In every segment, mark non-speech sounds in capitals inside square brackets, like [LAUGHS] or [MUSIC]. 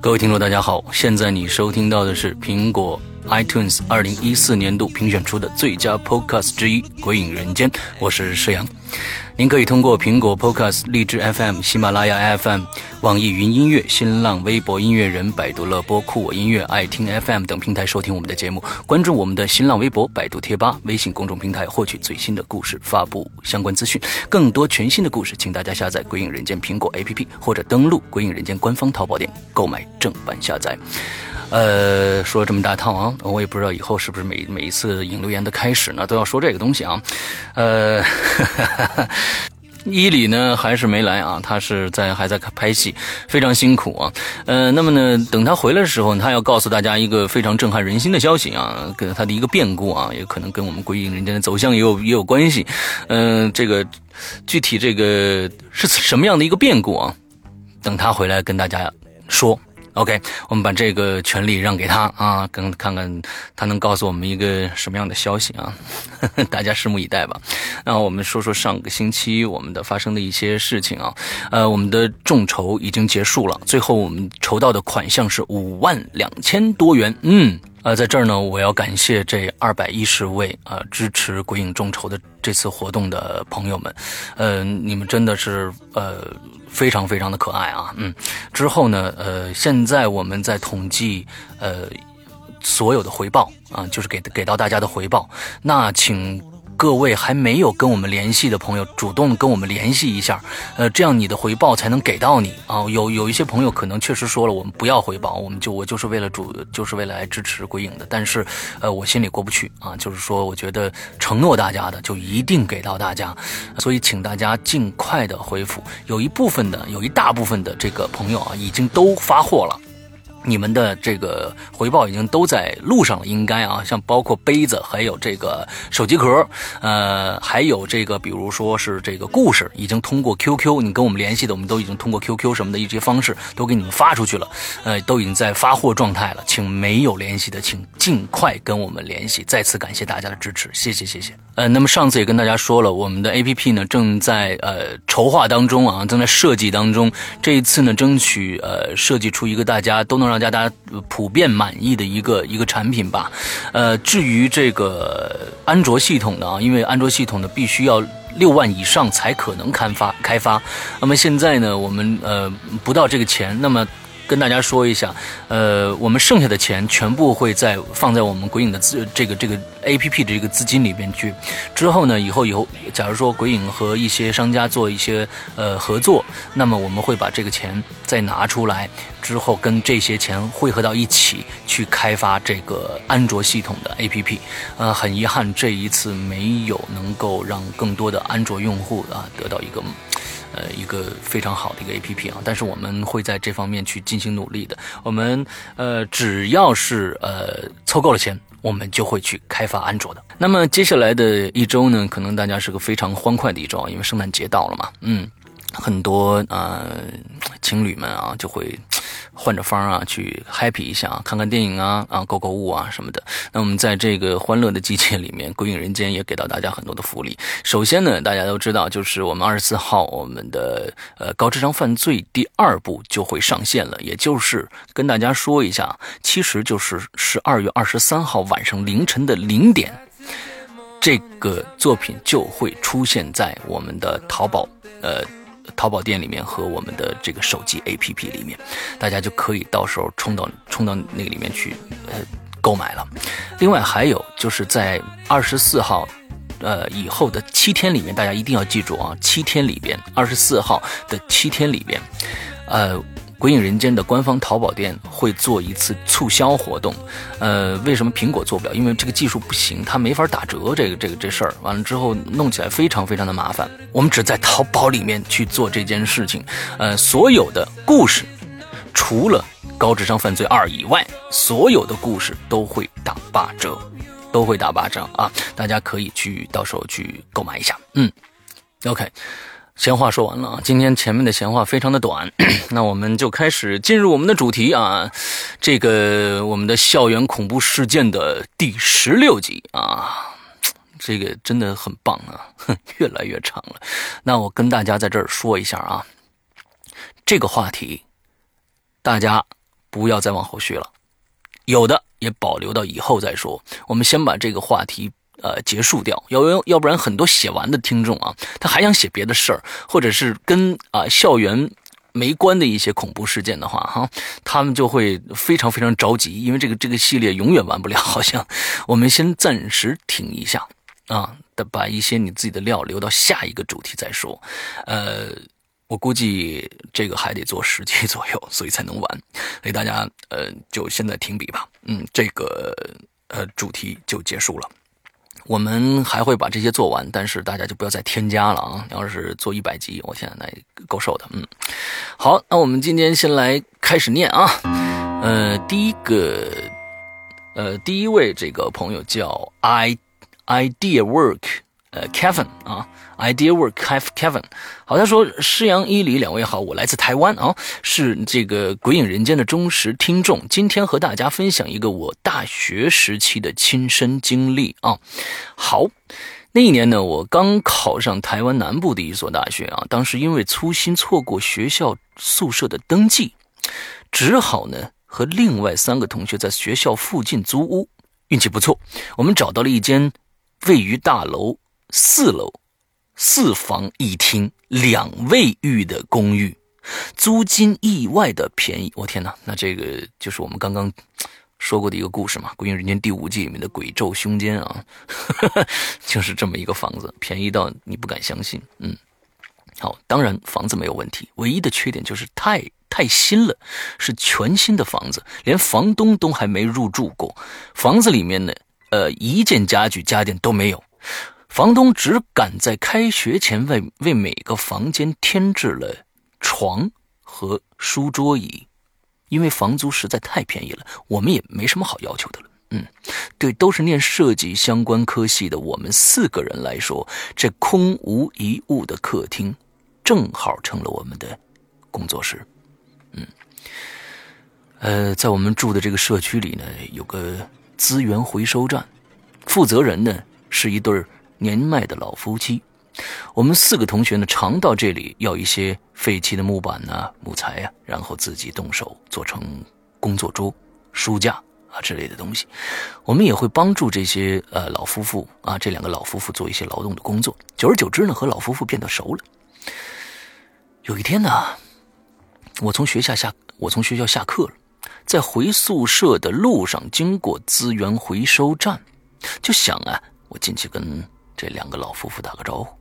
各位听众，大家好！现在你收听到的是苹果 iTunes 二零一四年度评选出的最佳 Podcast 之一《鬼影人间》，我是石阳。您可以通过苹果 Podcast、荔枝 FM、喜马拉雅 FM、网易云音乐、新浪微博音乐人、百度乐播、酷我音乐、爱听 FM 等平台收听我们的节目。关注我们的新浪微博、百度贴吧、微信公众平台，获取最新的故事发布相关资讯。更多全新的故事，请大家下载《鬼影人间》苹果 APP 或者登录《鬼影人间》官方淘宝店购买正版下载。呃，说了这么大套啊，我也不知道以后是不是每每一次引留言的开始呢都要说这个东西啊。呃，[LAUGHS] 哈 [LAUGHS] 伊里呢还是没来啊，他是在还在拍戏，非常辛苦啊。呃，那么呢，等他回来的时候，他要告诉大家一个非常震撼人心的消息啊，跟他的一个变故啊，也可能跟我们归隐人间的走向也有也有关系。嗯，这个具体这个是什么样的一个变故啊？等他回来跟大家说。OK，我们把这个权利让给他啊，跟看看他能告诉我们一个什么样的消息啊？[LAUGHS] 大家拭目以待吧。那我们说说上个星期我们的发生的一些事情啊。呃，我们的众筹已经结束了，最后我们筹到的款项是五万两千多元。嗯。呃，在这儿呢，我要感谢这二百一十位呃支持鬼影众筹的这次活动的朋友们，呃，你们真的是呃非常非常的可爱啊，嗯，之后呢，呃，现在我们在统计呃所有的回报啊，就是给给到大家的回报，那请。各位还没有跟我们联系的朋友，主动跟我们联系一下，呃，这样你的回报才能给到你啊。有有一些朋友可能确实说了，我们不要回报，我们就我就是为了主，就是为了来支持鬼影的。但是，呃，我心里过不去啊，就是说，我觉得承诺大家的就一定给到大家，所以请大家尽快的回复。有一部分的，有一大部分的这个朋友啊，已经都发货了。你们的这个回报已经都在路上了，应该啊，像包括杯子，还有这个手机壳，呃，还有这个，比如说是这个故事，已经通过 QQ 你跟我们联系的，我们都已经通过 QQ 什么的一些方式都给你们发出去了，呃，都已经在发货状态了，请没有联系的，请尽快跟我们联系。再次感谢大家的支持，谢谢谢谢。呃，那么上次也跟大家说了，我们的 APP 呢正在呃筹划当中啊，正在设计当中。这一次呢，争取呃设计出一个大家都能让大家普遍满意的一个一个产品吧。呃，至于这个安卓系统的啊，因为安卓系统呢必须要六万以上才可能开发开发。那么现在呢，我们呃不到这个钱，那么。跟大家说一下，呃，我们剩下的钱全部会在放在我们鬼影的资这个这个 A P P 的这个资金里边去。之后呢，以后以后，假如说鬼影和一些商家做一些呃合作，那么我们会把这个钱再拿出来，之后跟这些钱汇合到一起去开发这个安卓系统的 A P P。呃，很遗憾这一次没有能够让更多的安卓用户啊得到一个。呃，一个非常好的一个 A P P 啊，但是我们会在这方面去进行努力的。我们呃，只要是呃凑够了钱，我们就会去开发安卓的。那么接下来的一周呢，可能大家是个非常欢快的一周，因为圣诞节到了嘛，嗯。很多呃情侣们啊，就会换着方啊去 happy 一下，看看电影啊啊购购物啊什么的。那我们在这个欢乐的季节里面，鬼影人间也给到大家很多的福利。首先呢，大家都知道，就是我们二十四号我们的呃高智商犯罪第二部就会上线了，也就是跟大家说一下，其实就是十二月二十三号晚上凌晨的零点，这个作品就会出现在我们的淘宝呃。淘宝店里面和我们的这个手机 APP 里面，大家就可以到时候冲到冲到那个里面去，呃，购买了。另外还有就是在二十四号，呃以后的七天里面，大家一定要记住啊，七天里边，二十四号的七天里边，呃。鬼影人间的官方淘宝店会做一次促销活动，呃，为什么苹果做不了？因为这个技术不行，它没法打折。这个这个这事儿完了之后，弄起来非常非常的麻烦。我们只在淘宝里面去做这件事情，呃，所有的故事，除了《高智商犯罪二》以外，所有的故事都会打八折，都会打八折啊！大家可以去到时候去购买一下。嗯，OK。闲话说完了啊，今天前面的闲话非常的短，[CLEARS THROAT] 那我们就开始进入我们的主题啊，这个我们的校园恐怖事件的第十六集啊，这个真的很棒啊，哼 [LAUGHS] 越来越长了。那我跟大家在这儿说一下啊，这个话题大家不要再往后续了，有的也保留到以后再说。我们先把这个话题呃结束掉，要要要不然很多写完的听众啊，他还想写别的事儿，或者是跟啊校园没关的一些恐怖事件的话，哈，他们就会非常非常着急，因为这个这个系列永远完不了。[LAUGHS] 好像我们先暂时停一下啊，的把一些你自己的料留到下一个主题再说，呃。我估计这个还得做十期左右，所以才能完。所以大家呃，就现在停笔吧。嗯，这个呃主题就结束了。我们还会把这些做完，但是大家就不要再添加了啊！要是做一百集，我现在那够受的。嗯，好，那我们今天先来开始念啊。呃，第一个，呃，第一位这个朋友叫 i idea work，呃，Kevin 啊。Idea work, Kevin。好，他说：“施阳、伊犁两位好，我来自台湾啊，是这个《鬼影人间》的忠实听众。今天和大家分享一个我大学时期的亲身经历啊。好，那一年呢，我刚考上台湾南部的一所大学啊，当时因为粗心错过学校宿舍的登记，只好呢和另外三个同学在学校附近租屋。运气不错，我们找到了一间位于大楼四楼。”四房一厅两卫浴的公寓，租金意外的便宜。我天哪，那这个就是我们刚刚说过的一个故事嘛，《鬼影人间》第五季里面的鬼咒凶间啊，[LAUGHS] 就是这么一个房子，便宜到你不敢相信。嗯，好，当然房子没有问题，唯一的缺点就是太太新了，是全新的房子，连房东都还没入住过。房子里面呢，呃，一件家具家电都没有。房东只敢在开学前为为每个房间添置了床和书桌椅，因为房租实在太便宜了，我们也没什么好要求的了。嗯，对，都是念设计相关科系的我们四个人来说，这空无一物的客厅正好成了我们的工作室。嗯，呃，在我们住的这个社区里呢，有个资源回收站，负责人呢是一对儿。年迈的老夫妻，我们四个同学呢，常到这里要一些废弃的木板呐、木材呀，然后自己动手做成工作桌、书架啊之类的东西。我们也会帮助这些呃老夫妇啊，这两个老夫妇做一些劳动的工作。久而久之呢，和老夫妇变得熟了。有一天呢，我从学校下，我从学校下课了，在回宿舍的路上经过资源回收站，就想啊，我进去跟。这两个老夫妇打个招呼，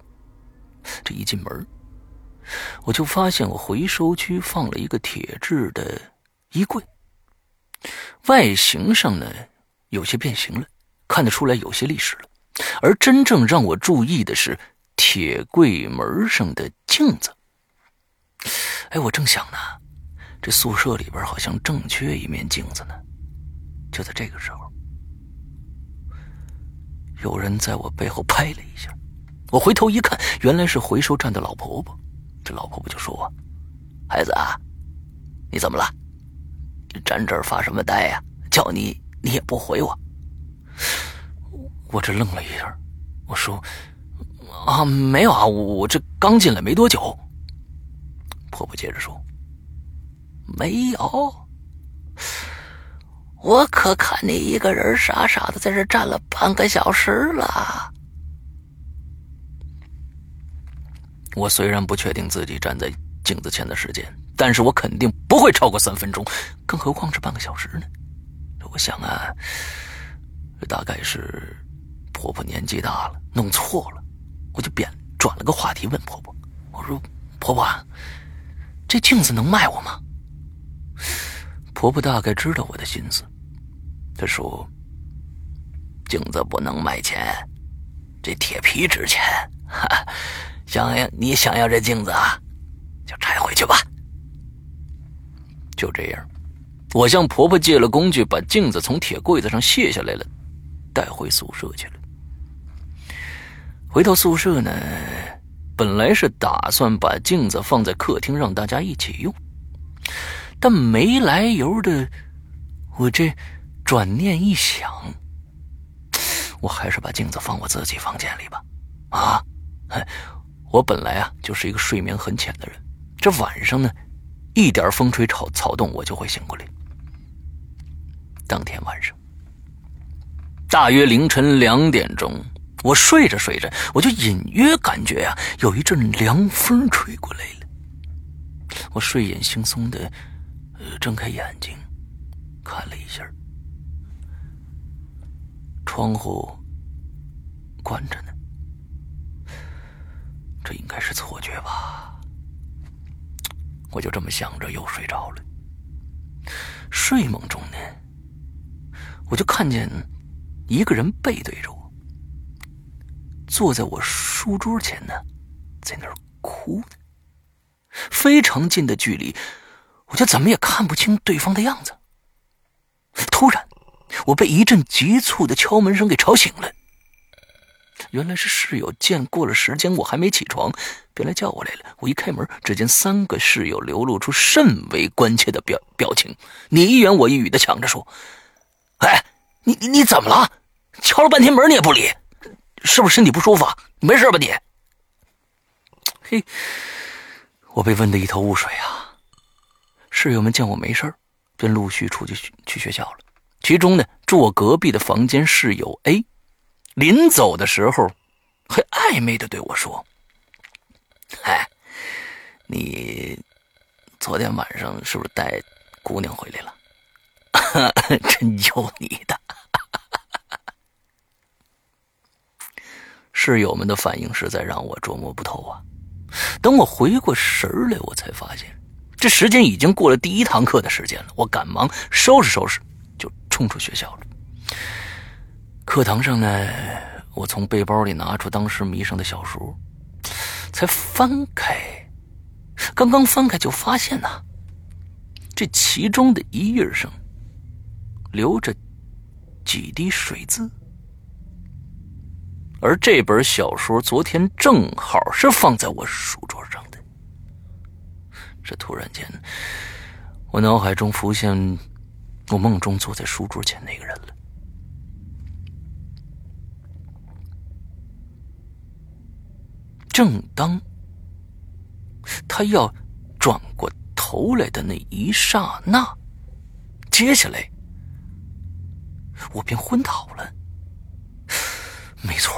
这一进门，我就发现我回收区放了一个铁质的衣柜，外形上呢有些变形了，看得出来有些历史了。而真正让我注意的是铁柜门上的镜子。哎，我正想呢，这宿舍里边好像正缺一面镜子呢。就在这个时候。有人在我背后拍了一下，我回头一看，原来是回收站的老婆婆。这老婆婆就说：“我孩子啊，你怎么了？站这儿发什么呆呀？叫你你也不回我。”我这愣了一下，我说：“啊，没有啊，我这刚进来没多久。”婆婆接着说：“没有。”我可看你一个人傻傻的在这站了半个小时了。我虽然不确定自己站在镜子前的时间，但是我肯定不会超过三分钟，更何况是半个小时呢？我想啊，大概是婆婆年纪大了，弄错了。我就变转了个话题问婆婆：“我说婆婆，这镜子能卖我吗？”婆婆大概知道我的心思，她说：“镜子不能卖钱，这铁皮值钱。哈想要你想要这镜子啊，就拆回去吧。”就这样，我向婆婆借了工具，把镜子从铁柜子上卸下来了，带回宿舍去了。回到宿舍呢，本来是打算把镜子放在客厅让大家一起用。但没来由的，我这转念一想，我还是把镜子放我自己房间里吧。啊，我本来啊就是一个睡眠很浅的人，这晚上呢，一点风吹草草动我就会醒过来。当天晚上，大约凌晨两点钟，我睡着睡着，我就隐约感觉呀，有一阵凉风吹过来了。我睡眼惺忪的，睁开眼睛，看了一下，窗户关着呢。这应该是错觉吧？我就这么想着，又睡着了。睡梦中呢，我就看见一个人背对着我，坐在我书桌前呢，在那儿哭呢。非常近的距离，我就怎么也看不清对方的样子。突然，我被一阵急促的敲门声给吵醒了。原来是室友见过了时间，我还没起床，便来叫我来了。我一开门，只见三个室友流露出甚为关切的表表情，你一言我一语的抢着说：“哎，你你怎么了？敲了半天门你也不理，是不是身体不舒服？你没事吧你？”嘿，我被问得一头雾水啊。室友们见我没事便陆续出去去学校了。其中呢，住我隔壁的房间室友 A。临走的时候，还暧昧的对我说：“哎，你昨天晚上是不是带姑娘回来了？[LAUGHS] 真有你的！”室友们的反应实在让我琢磨不透啊。等我回过神来，我才发现时间已经过了第一堂课的时间了。我赶忙收拾收拾，就冲出学校了。课堂上呢，我从背包里拿出当时迷上的小说，才翻开，刚刚翻开就发现呐，这其中的一页上留着几滴水渍，而这本小说昨天正好是放在我书桌。这突然间，我脑海中浮现我梦中坐在书桌前那个人了。正当他要转过头来的那一刹那，接下来我便昏倒了。没错，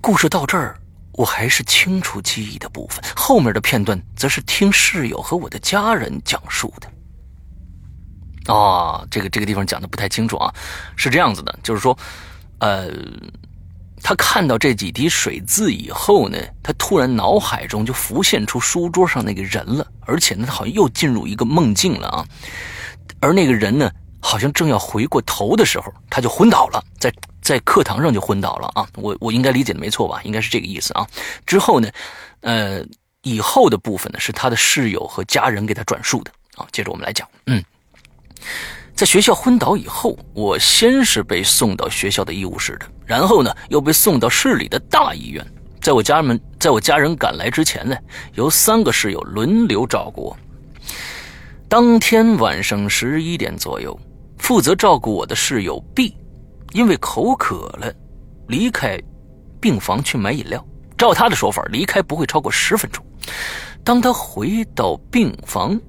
故事到这儿我还是清楚记忆的部分，后面的片段则是听室友和我的家人讲述的。哦，这个这个地方讲的不太清楚啊，是这样子的，就是说，呃。他看到这几滴水渍以后呢，他突然脑海中就浮现出书桌上那个人了，而且呢，他好像又进入一个梦境了啊。而那个人呢，好像正要回过头的时候，他就昏倒了，在在课堂上就昏倒了啊。我我应该理解的没错吧？应该是这个意思啊。之后呢，呃，以后的部分呢，是他的室友和家人给他转述的啊。接着我们来讲，嗯。在学校昏倒以后，我先是被送到学校的医务室的，然后呢，又被送到市里的大医院。在我家人在我家人赶来之前呢，由三个室友轮流照顾我。当天晚上十一点左右，负责照顾我的室友 B，因为口渴了，离开病房去买饮料。照他的说法，离开不会超过十分钟。当他回到病房，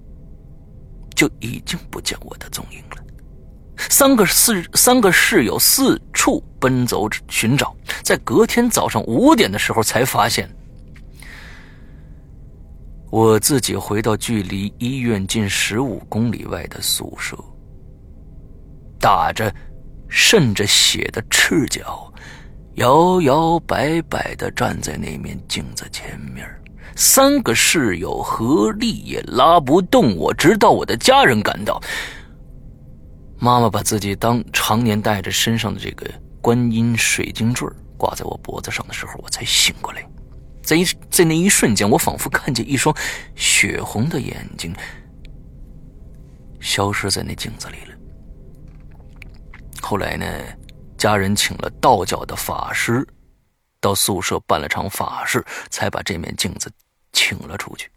就已经不见我的踪影了。三个四三个室友四处奔走寻找，在隔天早上五点的时候才发现，我自己回到距离医院近十五公里外的宿舍，打着渗着血的赤脚，摇摇摆摆的站在那面镜子前面，三个室友合力也拉不动我，直到我的家人赶到。妈妈把自己当常年带着身上的这个观音水晶坠挂在我脖子上的时候，我才醒过来。在一在那一瞬间，我仿佛看见一双血红的眼睛消失在那镜子里了。后来呢，家人请了道教的法师到宿舍办了场法事，才把这面镜子请了出去。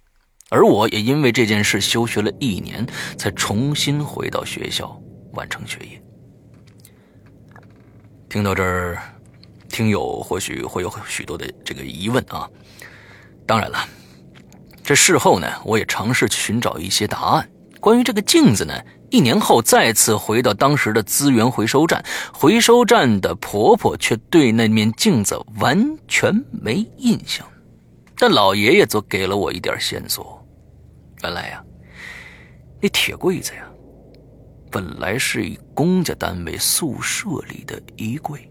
而我也因为这件事休学了一年，才重新回到学校。完成学业。听到这儿，听友或许会有许多的这个疑问啊。当然了，这事后呢，我也尝试寻找一些答案。关于这个镜子呢，一年后再次回到当时的资源回收站，回收站的婆婆却对那面镜子完全没印象，但老爷爷则给了我一点线索。原来呀，那铁柜子呀，本来是一公家单位宿舍里的衣柜。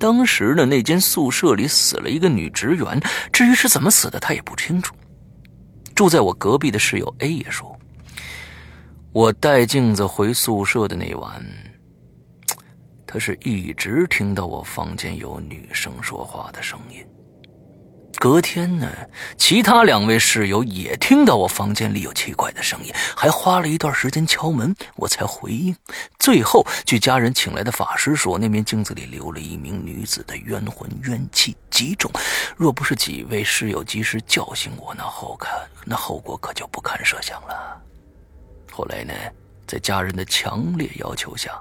当时的那间宿舍里死了一个女职员，至于是怎么死的，他也不清楚。住在我隔壁的室友 A 也说。我带镜子回宿舍的那晚，[TSK] 他是一直听到我房间有女生说话的声音。隔天呢，其他两位室友也听到我房间里有奇怪的声音，还花了一段时间敲门，我才回应。最后，据家人请来的法师说，那面镜子里留了一名女子的冤魂，怨气极重。若不是几位室友及时叫醒我，那后看那后果可就不堪设想了。后来呢，在家人的强烈要求下，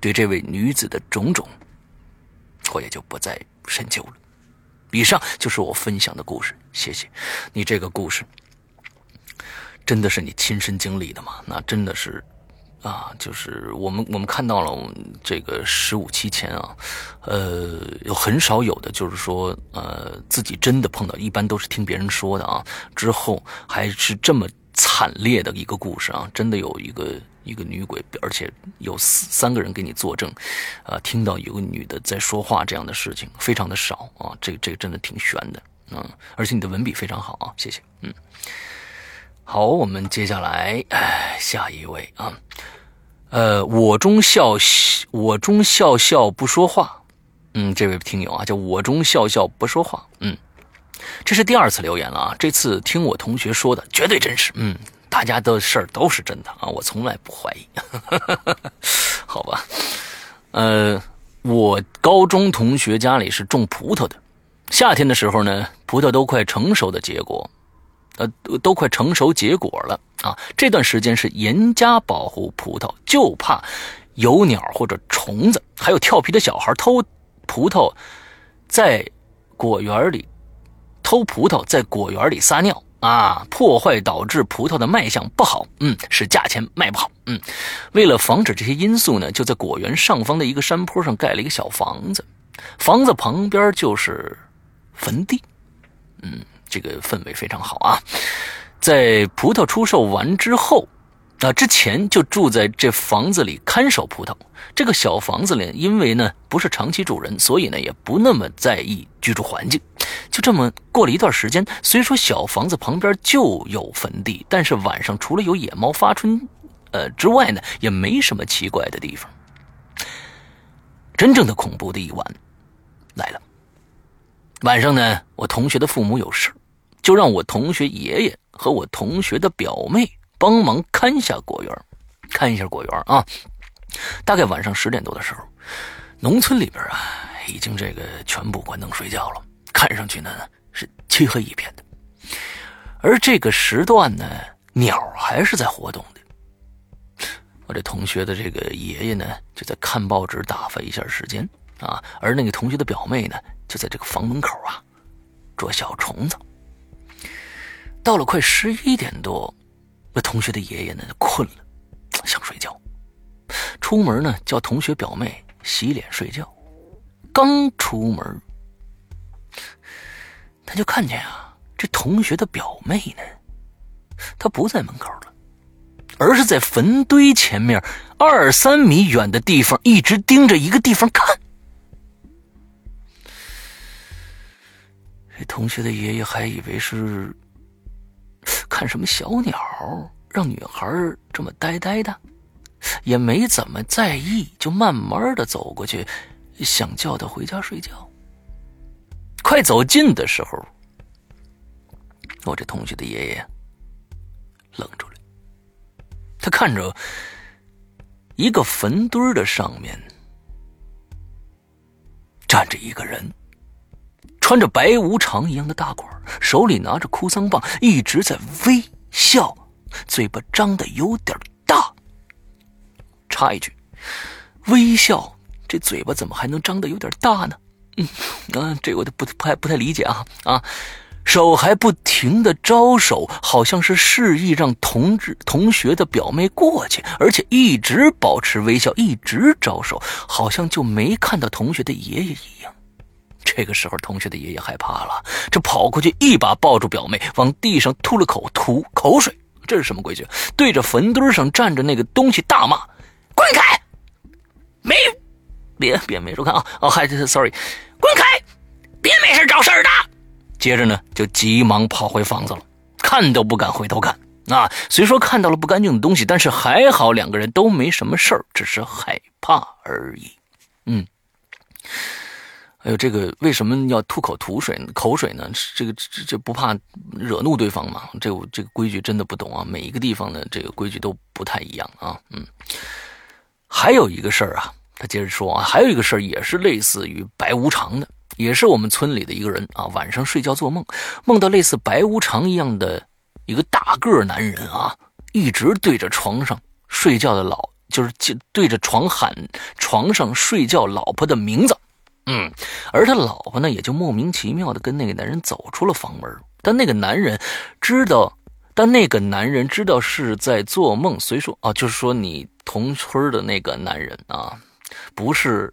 对这位女子的种种，我也就不再深究了。以上就是我分享的故事，谢谢你。这个故事真的是你亲身经历的吗？那真的是啊，就是我们我们看到了这个十五期前啊，呃，有很少有的就是说呃自己真的碰到，一般都是听别人说的啊，之后还是这么。惨烈的一个故事啊！真的有一个一个女鬼，而且有三三个人给你作证，啊，听到有个女的在说话这样的事情非常的少啊！这这个真的挺悬的，嗯，而且你的文笔非常好啊，谢谢，嗯，好，我们接下来哎下一位啊，呃，我中笑我中笑笑不说话，嗯，这位听友啊，叫我中笑笑不说话，嗯。这是第二次留言了啊！这次听我同学说的，绝对真实。嗯，大家的事儿都是真的啊，我从来不怀疑。[LAUGHS] 好吧，呃，我高中同学家里是种葡萄的，夏天的时候呢，葡萄都快成熟的结果，呃，都快成熟结果了啊。这段时间是严加保护葡萄，就怕有鸟或者虫子，还有调皮的小孩偷葡萄，在果园里。偷葡萄在果园里撒尿啊，破坏导致葡萄的卖相不好，嗯，使价钱卖不好，嗯。为了防止这些因素呢，就在果园上方的一个山坡上盖了一个小房子，房子旁边就是坟地，嗯，这个氛围非常好啊。在葡萄出售完之后。啊，之前就住在这房子里看守葡萄。这个小房子里，因为呢不是长期住人，所以呢也不那么在意居住环境。就这么过了一段时间，虽说小房子旁边就有坟地，但是晚上除了有野猫发春，呃之外呢，也没什么奇怪的地方。真正的恐怖的一晚来了。晚上呢，我同学的父母有事，就让我同学爷爷和我同学的表妹。帮忙看下果园，看一下果园啊！大概晚上十点多的时候，农村里边啊，已经这个全部关灯睡觉了，看上去呢是漆黑一片的。而这个时段呢，鸟还是在活动的。我这同学的这个爷爷呢，就在看报纸打发一下时间啊，而那个同学的表妹呢，就在这个房门口啊捉小虫子。到了快十一点多。那同学的爷爷呢？困了，想睡觉。出门呢，叫同学表妹洗脸睡觉。刚出门，他就看见啊，这同学的表妹呢，她不在门口了，而是在坟堆前面二三米远的地方，一直盯着一个地方看。这同学的爷爷还以为是。看什么小鸟，让女孩这么呆呆的，也没怎么在意，就慢慢的走过去，想叫她回家睡觉。快走近的时候，我这同学的爷爷愣住了，他看着一个坟堆的上面站着一个人。穿着白无常一样的大褂，手里拿着哭丧棒，一直在微笑，嘴巴张的有点大。插一句，微笑这嘴巴怎么还能张的有点大呢？嗯，啊，这我都不太不太理解啊啊！手还不停的招手，好像是示意让同志同学的表妹过去，而且一直保持微笑，一直招手，好像就没看到同学的爷爷一样。这个时候，同学的爷爷害怕了，这跑过去一把抱住表妹，往地上吐了口吐口水。这是什么规矩？对着坟堆上站着那个东西大骂：“滚开！没，别别没收看啊！哦，还 sorry，滚开！别没事找事儿的。”接着呢，就急忙跑回房子了，看都不敢回头看。啊，虽说看到了不干净的东西，但是还好两个人都没什么事儿，只是害怕而已。嗯。哎呦这个为什么要吐口吐水口水呢？这个这这不怕惹怒对方吗？这这个规矩真的不懂啊！每一个地方的这个规矩都不太一样啊。嗯，还有一个事儿啊，他接着说啊，还有一个事儿也是类似于白无常的，也是我们村里的一个人啊，晚上睡觉做梦，梦到类似白无常一样的一个大个男人啊，一直对着床上睡觉的老，就是对着床喊床上睡觉老婆的名字。嗯，而他老婆呢，也就莫名其妙的跟那个男人走出了房门。但那个男人知道，但那个男人知道是在做梦。所以说啊，就是说你同村的那个男人啊，不是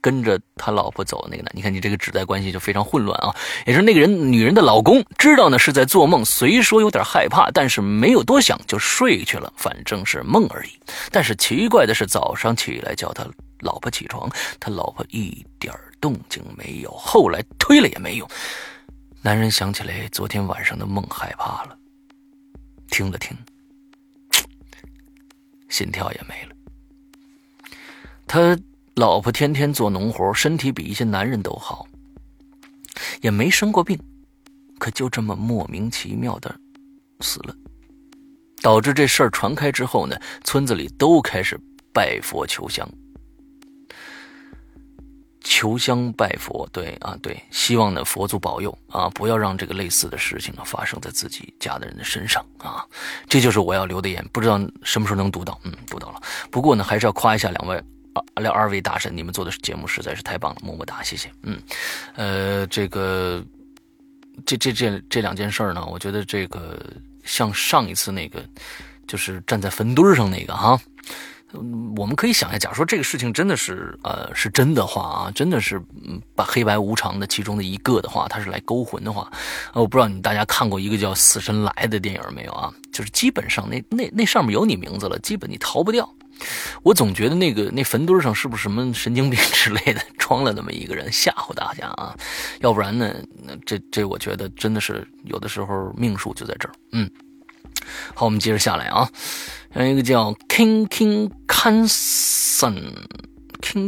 跟着他老婆走的那个男。你看你这个指代关系就非常混乱啊。也是那个人女人的老公知道呢是在做梦，虽说有点害怕，但是没有多想就睡去了，反正是梦而已。但是奇怪的是，早上起来叫他。老婆起床，他老婆一点动静没有。后来推了也没用。男人想起来昨天晚上的梦，害怕了，听了听，[TSK] 心跳也没了。他老婆天天做农活，身体比一些男人都好，也没生过病，可就这么莫名其妙的死了，导致这事儿传开之后呢，村子里都开始拜佛求香。求香拜佛，对啊，对，希望呢佛祖保佑啊，不要让这个类似的事情呢发生在自己家的人的身上啊。这就是我要留的言，不知道什么时候能读到，嗯，读到了。不过呢，还是要夸一下两位啊两二位大神，你们做的节目实在是太棒了，么么哒，谢谢。嗯，呃，这个这这这这两件事呢，我觉得这个像上一次那个，就是站在坟堆上那个哈。我们可以想一下，假如说这个事情真的是呃是真的话啊，真的是把黑白无常的其中的一个的话，他是来勾魂的话，我不知道你大家看过一个叫《死神来》的电影没有啊？就是基本上那那那上面有你名字了，基本你逃不掉。我总觉得那个那坟堆上是不是什么神经病之类的装了那么一个人吓唬大家啊？要不然呢，那这这我觉得真的是有的时候命数就在这儿。嗯，好，我们接着下来啊。还有一个叫 King King Canson，King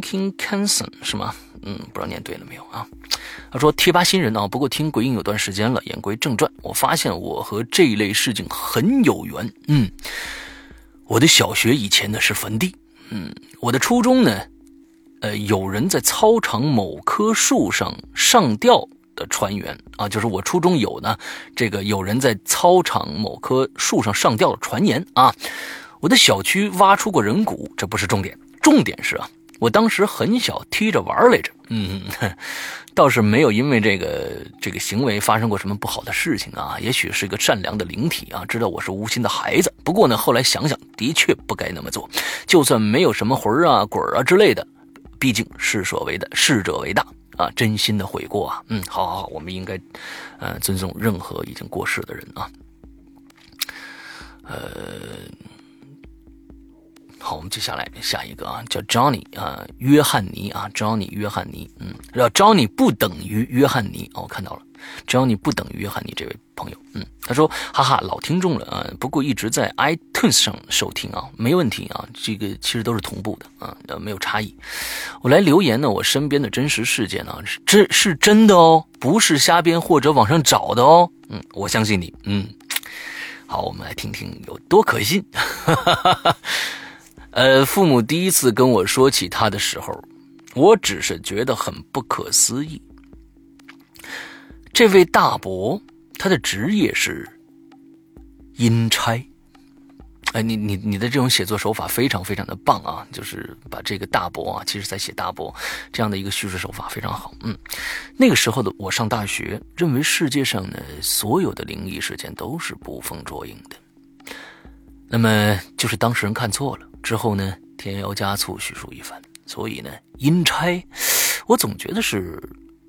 King Canson 是吗？嗯，不知道念对了没有啊？他说贴吧新人啊，不过听鬼影有段时间了。言归正传，我发现我和这一类事情很有缘。嗯，我的小学以前呢是坟地，嗯，我的初中呢，呃，有人在操场某棵树上上吊。的传言啊，就是我初中有呢，这个有人在操场某棵树上上吊的传言啊。我的小区挖出过人骨，这不是重点，重点是啊，我当时很小，踢着玩来着，嗯，倒是没有因为这个这个行为发生过什么不好的事情啊。也许是一个善良的灵体啊，知道我是无心的孩子。不过呢，后来想想，的确不该那么做。就算没有什么魂儿啊、鬼儿啊之类的，毕竟是所谓的逝者为大。啊，真心的悔过啊，嗯，好好好，我们应该，呃，尊重任何已经过世的人啊，呃，好，我们接下来下一个啊，叫 Johnny 啊，约翰尼啊，Johnny 约翰尼，嗯，要 Johnny 不等于约翰尼，哦，我看到了。，Johnny 不等于约翰尼这位朋友，嗯，他说，哈哈，老听众了啊，不过一直在 iTunes 上收听啊，没问题啊，这个其实都是同步的啊，呃，没有差异。我来留言呢，我身边的真实事件呢，是这是真的哦，不是瞎编或者网上找的哦，嗯，我相信你，嗯，好，我们来听听有多可信。哈哈哈哈呃，父母第一次跟我说起他的时候，我只是觉得很不可思议。这位大伯，他的职业是阴差。哎，你你你的这种写作手法非常非常的棒啊！就是把这个大伯啊，其实在写大伯这样的一个叙事手法非常好。嗯，那个时候的我上大学，认为世界上呢所有的灵异事件都是捕风捉影的。那么就是当事人看错了之后呢，添油加醋叙述一番。所以呢，阴差我总觉得是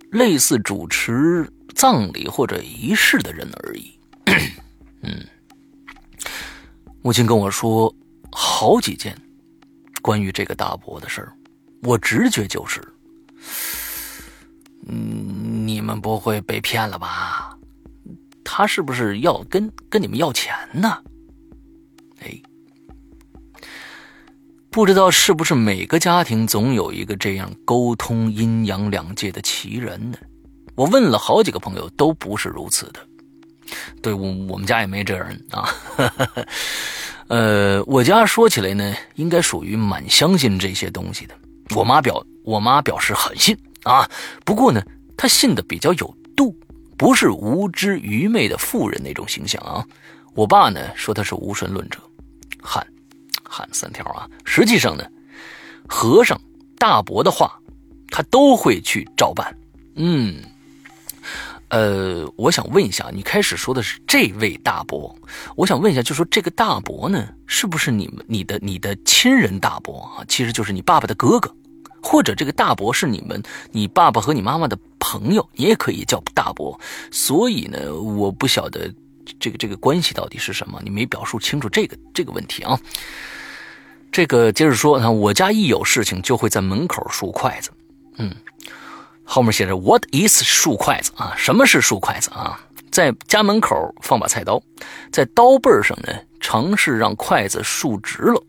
类似主持葬礼或者仪式的人而已。[CLEARS THROAT] 嗯。母亲跟我说好几件关于这个大伯的事儿，我直觉就是，嗯，你们不会被骗了吧？他是不是要跟跟你们要钱呢？不知道是不是每个家庭总有一个这样沟通阴阳两界的奇人呢？我问了好几个朋友，都不是如此的。对我，我们家也没这人啊。[LAUGHS] 呃，我家说起来呢，应该属于蛮相信这些东西的。我妈表，我妈表示很信啊。不过呢，她信的比较有度，不是无知愚昧的妇人那种形象啊。我爸呢，说他是无神论者，汉喊三条啊。实际上呢，和尚大伯的话，他都会去照办。嗯。呃，我想问一下，你开始说的是这位大伯，我想问一下，就说这个大伯呢，是不是你们、你的、你的亲人大伯啊？其实就是你爸爸的哥哥，或者这个大伯是你们、你爸爸和你妈妈的朋友，你也可以叫大伯。所以呢，我不晓得这个这个关系到底是什么，你没表述清楚这个这个问题啊。这个接着说，啊，我家一有事情就会在门口竖筷子，嗯。后面写着 “What is 竖筷子啊？什么是竖筷子啊？在家门口放把菜刀，在刀背上呢，尝试让筷子竖直了，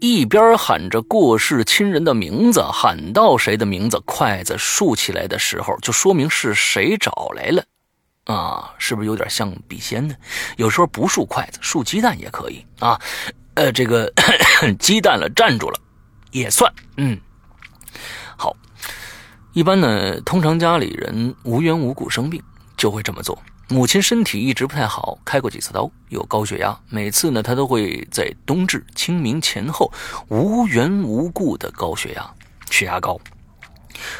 一边喊着过世亲人的名字，喊到谁的名字，筷子竖起来的时候，就说明是谁找来了，啊，是不是有点像笔仙呢？有时候不竖筷子，竖鸡蛋也可以啊，呃，这个 [COUGHS] 鸡蛋了站住了，也算，嗯。好一般呢，通常家里人无缘无故生病就会这么做。母亲身体一直不太好，开过几次刀，有高血压。每次呢，她都会在冬至、清明前后无缘无故的高血压，血压高。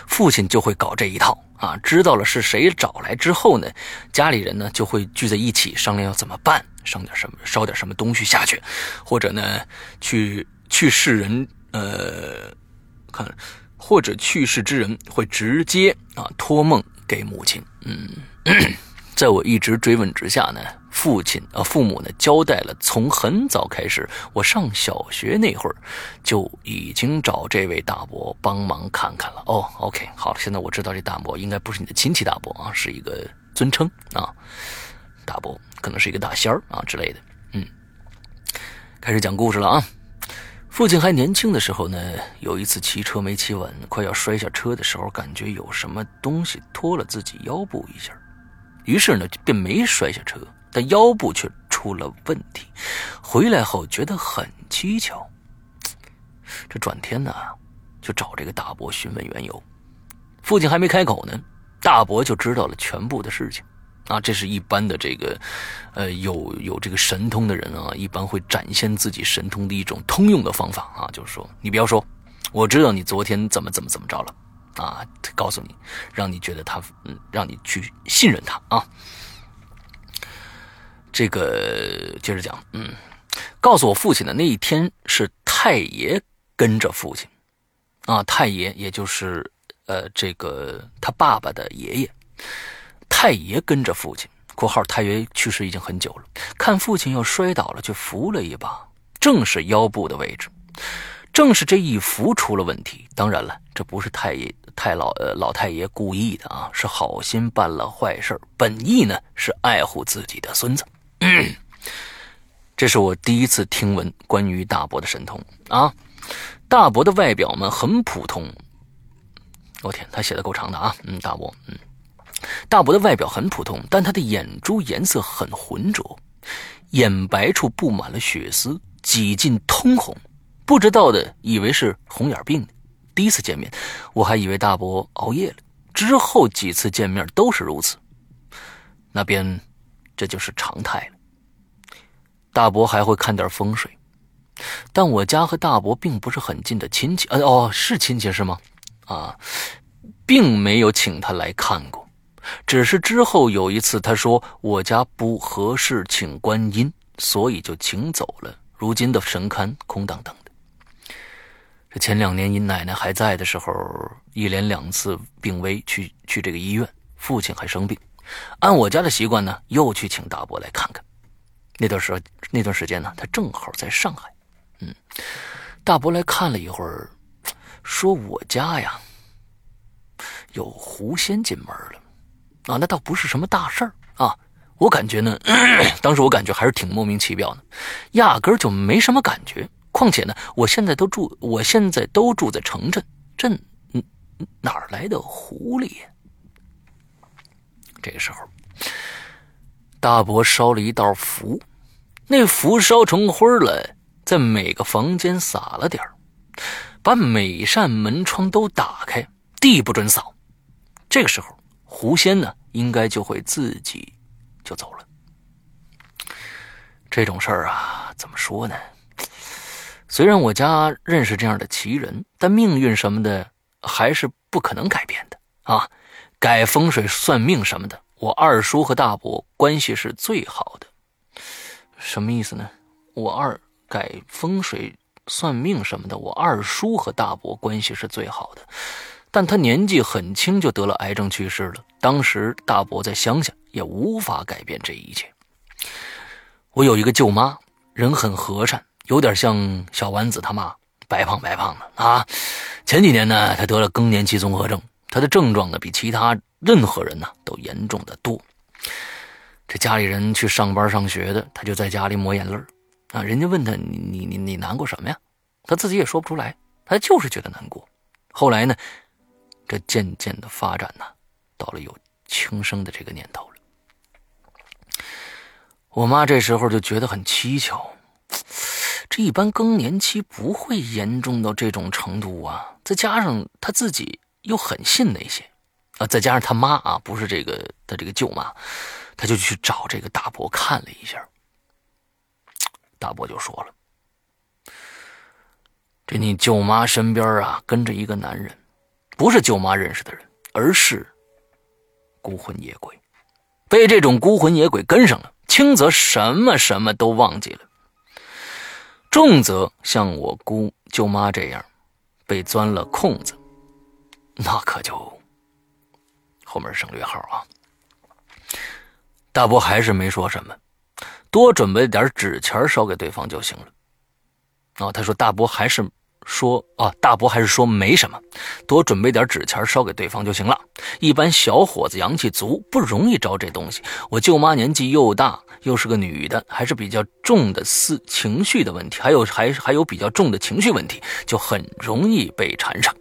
父亲就会搞这一套啊！知道了是谁找来之后呢，家里人呢就会聚在一起商量要怎么办，烧点什么，烧点什么东西下去，或者呢，去去世人呃，看。或者去世之人会直接啊托梦给母亲。嗯，[COUGHS] 在我一直追问之下呢，父亲啊父母呢交代了，从很早开始，我上小学那会儿就已经找这位大伯帮忙看看了。哦，OK，好了，现在我知道这大伯应该不是你的亲戚大伯啊，是一个尊称啊，大伯可能是一个大仙儿啊之类的。嗯，开始讲故事了啊。父亲还年轻的时候呢，有一次骑车没骑稳，快要摔下车的时候，感觉有什么东西拖了自己腰部一下，于是呢便没摔下车，但腰部却出了问题。回来后觉得很蹊跷，这转天呢就找这个大伯询问缘由。父亲还没开口呢，大伯就知道了全部的事情。啊，这是一般的这个，呃，有有这个神通的人啊，一般会展现自己神通的一种通用的方法啊，就是说，你不要说，我知道你昨天怎么怎么怎么着了，啊，告诉你，让你觉得他，嗯，让你去信任他啊。这个接着讲，嗯，告诉我父亲的那一天是太爷跟着父亲，啊，太爷也就是呃这个他爸爸的爷爷。太爷跟着父亲（括号太爷去世已经很久了），看父亲要摔倒了，就扶了一把，正是腰部的位置。正是这一扶出了问题。当然了，这不是太爷太老呃老太爷故意的啊，是好心办了坏事，本意呢是爱护自己的孙子。[CLEARS THROAT] 这是我第一次听闻关于大伯的神通啊。大伯的外表嘛很普通。我天，他写的够长的啊。嗯，大伯，嗯。大伯的外表很普通，但他的眼珠颜色很浑浊，眼白处布满了血丝，几近通红。不知道的以为是红眼病。第一次见面，我还以为大伯熬夜了。之后几次见面都是如此。那边，这就是常态了。大伯还会看点风水，但我家和大伯并不是很近的亲戚，呃，哦，是亲戚是吗？啊，并没有请他来看过，只是之后有一次他说我家不合适请观音，所以就请走了。如今的神龛空荡荡的。这前两年，因奶奶还在的时候，一连两次病危，去去这个医院，父亲还生病。按我家的习惯呢，又去请大伯来看看。那段时那段时间呢，他正好在上海。嗯，大伯来看了一会儿，说我家呀有狐仙进门了。啊，那倒不是什么大事儿啊。我感觉呢，[COUGHS] 当时我感觉还是挺莫名其妙的，压根儿就没什么感觉。况且呢，我现在都住，我现在都住在城镇，这哪儿来的狐狸？这个时候，大伯烧了一道符，那符烧成灰了，在每个房间撒了点把每扇门窗都打开，地不准扫。这个时候，狐仙呢，应该就会自己就走了。这种事儿啊，怎么说呢？虽然我家认识这样的奇人，但命运什么的还是不可能改变的啊！改风水、算命什么的，我二叔和大伯关系是最好的。什么意思呢？我二改风水、算命什么的，我二叔和大伯关系是最好的，但他年纪很轻就得了癌症去世了。当时大伯在乡下，也无法改变这一切。我有一个舅妈，人很和善。有点像小丸子他妈，白胖白胖的啊。前几年呢，他得了更年期综合症，他的症状呢比其他任何人呢都严重的多。这家里人去上班上学的，他就在家里抹眼泪啊。人家问他你你你你难过什么呀？他自己也说不出来，他就是觉得难过。后来呢，这渐渐的发展呢，到了有轻生的这个念头了。我妈这时候就觉得很蹊跷。这一般更年期不会严重到这种程度啊！再加上他自己又很信那些，啊，再加上他妈啊，不是这个他这个舅妈，他就去找这个大伯看了一下。大伯就说了：“这你舅妈身边啊跟着一个男人，不是舅妈认识的人，而是孤魂野鬼。被这种孤魂野鬼跟上了，轻则什么什么都忘记了。”重则像我姑舅妈这样，被钻了空子，那可就后面省略号啊。大伯还是没说什么，多准备点纸钱烧给对方就行了。啊，他说大伯还是。说啊，大伯还是说没什么，多准备点纸钱烧给对方就行了。一般小伙子阳气足，不容易招这东西。我舅妈年纪又大，又是个女的，还是比较重的思情绪的问题，还有还还有比较重的情绪问题，就很容易被缠上。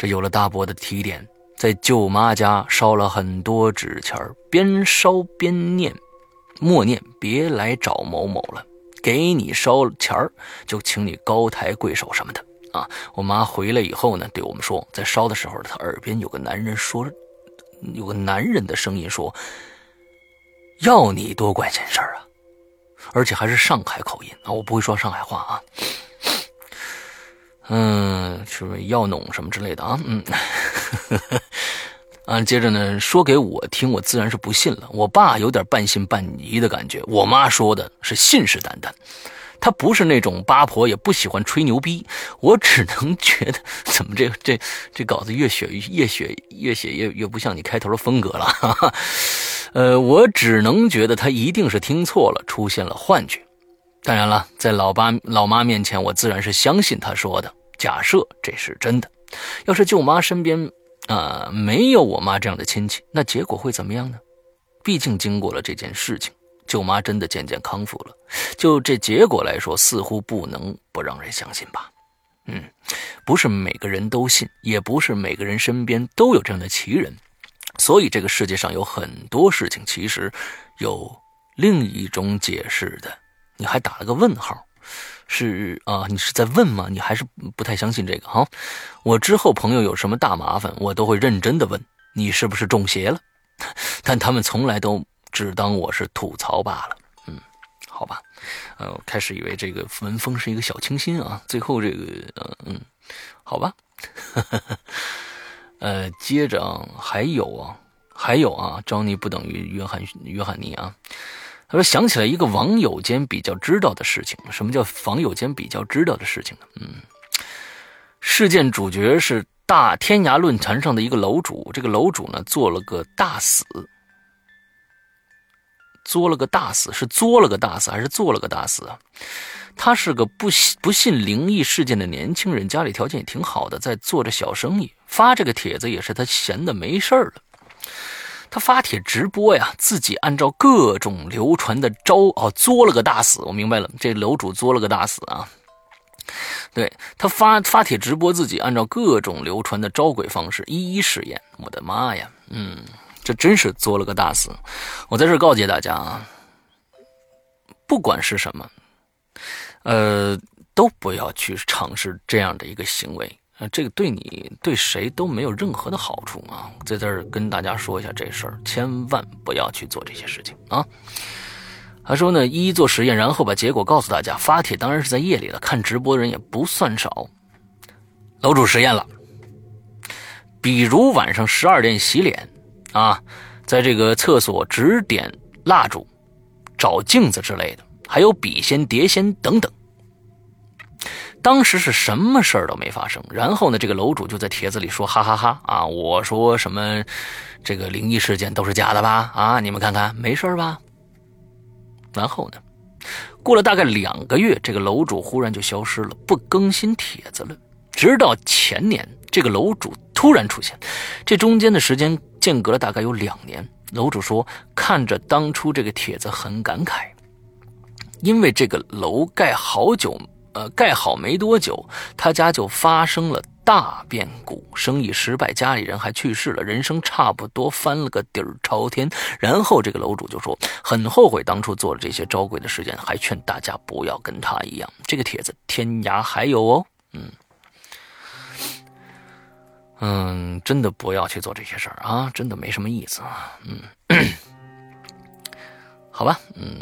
这有了大伯的提点，在舅妈家烧了很多纸钱边烧边念，默念别来找某某了。给你烧钱，就请你高抬贵手什么的啊！我妈回来以后呢，对我们说，在烧的时候，她耳边有个男人说，有个男人的声音说：“要你多管闲事啊！”而且还是上海口音啊，我不会说上海话啊。嗯，是不是药弄什么之类的啊？嗯。[LAUGHS] 啊，接着呢，说给我听，我自然是不信了。我爸有点半信半疑的感觉，我妈说的是信誓旦旦。她不是那种八婆，也不喜欢吹牛逼。我只能觉得，[LAUGHS] 怎么这这这稿子越写越写越写越越不像你开头的风格了。哈哈。呃，我只能觉得她一定是听错了，出现了幻觉。当然了，在老爸老妈面前，我自然是相信她说的。假设这是真的，要是舅妈身边。啊，没有我妈这样的亲戚，那结果会怎么样呢？毕竟经过了这件事情，舅妈真的渐渐康复了。就这结果来说，似乎不能不让人相信吧？嗯，不是每个人都信，也不是每个人身边都有这样的奇人。所以这个世界上有很多事情，其实有另一种解释的。你还打了个问号。是啊，你是在问吗？你还是不太相信这个哈？我之后朋友有什么大麻烦，我都会认真的问你是不是中邪了，[LAUGHS] 但他们从来都只当我是吐槽罢了。嗯，好。吧，呃，开始以为这个文风是一个小清新啊，最后这个，嗯嗯，好吧，[LAUGHS] 呃，接着还有啊，还有啊，张尼不等于约翰约翰尼啊。他说想起来一个网友间比较知道的事情，什么叫网友间比较知道的事情呢？嗯，事件主角是大天涯论坛上的一个楼主，这个楼主呢做了个大死。作了个大死，是作了个大死还是做了个大死啊？他是个不信不信灵异事件的年轻人，家里条件也挺好的，在做着小生意。发这个帖子也是他闲的没事了，他发帖直播呀，自己按照各种流传的招哦，作了个大死。我明白了，这楼主作了个大死啊。对他发发帖直播，自己按照各种流传的招鬼方式一一试验。我的妈呀，嗯。这真是作了个大死！我在这告诫大家啊，不管是什么，呃，都不要去尝试这样的一个行为啊，这个对你对谁都没有任何的好处啊！在这儿跟大家说一下这事儿，千万不要去做这些事情啊！他说呢，一一做实验，然后把结果告诉大家。发帖当然是在夜里了，看直播的人也不算少。楼主实验了，比如晚上十二点洗脸。啊，在这个厕所只点蜡烛、找镜子之类的，还有笔仙、碟仙等等。当时是什么事儿都没发生。然后呢，这个楼主就在帖子里说：“哈哈哈啊，我说什么这个灵异事件都是假的吧？啊，你们看看，没事吧？”然后呢，过了大概两个月，这个楼主忽然就消失了，不更新帖子了。直到前年，这个楼主突然出现，这中间的时间。间隔了大概有两年，楼主说看着当初这个帖子很感慨，因为这个楼盖好久，呃，盖好没多久，他家就发生了大变故，生意失败，家里人还去世了，人生差不多翻了个底儿朝天。然后这个楼主就说很后悔当初做了这些招鬼的事件，还劝大家不要跟他一样。这个帖子天涯还有哦，嗯。嗯，真的不要去做这些事儿啊，真的没什么意思啊。嗯，好吧，嗯，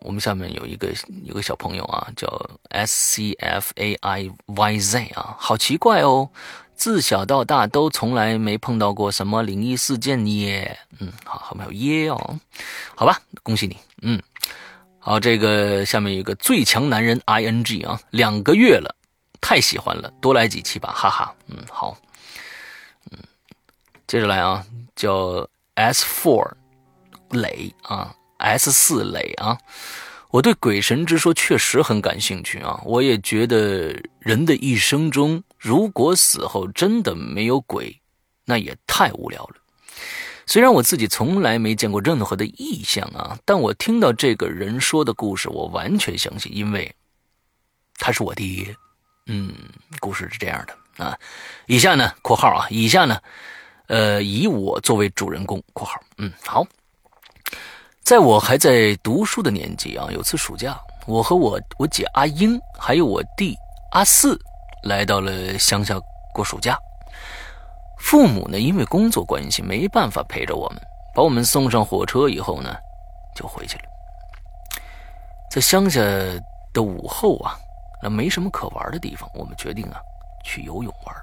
我们下面有一个有个小朋友啊，叫 S C F A I Y Z 啊，好奇怪哦，自小到大都从来没碰到过什么灵异事件耶。嗯，好，后面有耶哦，好吧，恭喜你。嗯，好，这个下面有一个最强男人 I N G 啊，两个月了，太喜欢了，多来几期吧，哈哈。嗯，好。嗯接着来啊，叫 S Four 磊啊，S 四磊啊，我对鬼神之说确实很感兴趣啊，我也觉得人的一生中，如果死后真的没有鬼，那也太无聊了。虽然我自己从来没见过任何的异象啊，但我听到这个人说的故事，我完全相信，因为他是我爹。嗯，故事是这样的啊，以下呢（括号啊），以下呢。呃，以我作为主人公（括号）嗯，好。在我还在读书的年纪啊，有次暑假，我和我我姐阿英还有我弟阿四来到了乡下过暑假。父母呢，因为工作关系没办法陪着我们，把我们送上火车以后呢，就回去了。在乡下的午后啊，那没什么可玩的地方，我们决定啊，去游泳玩。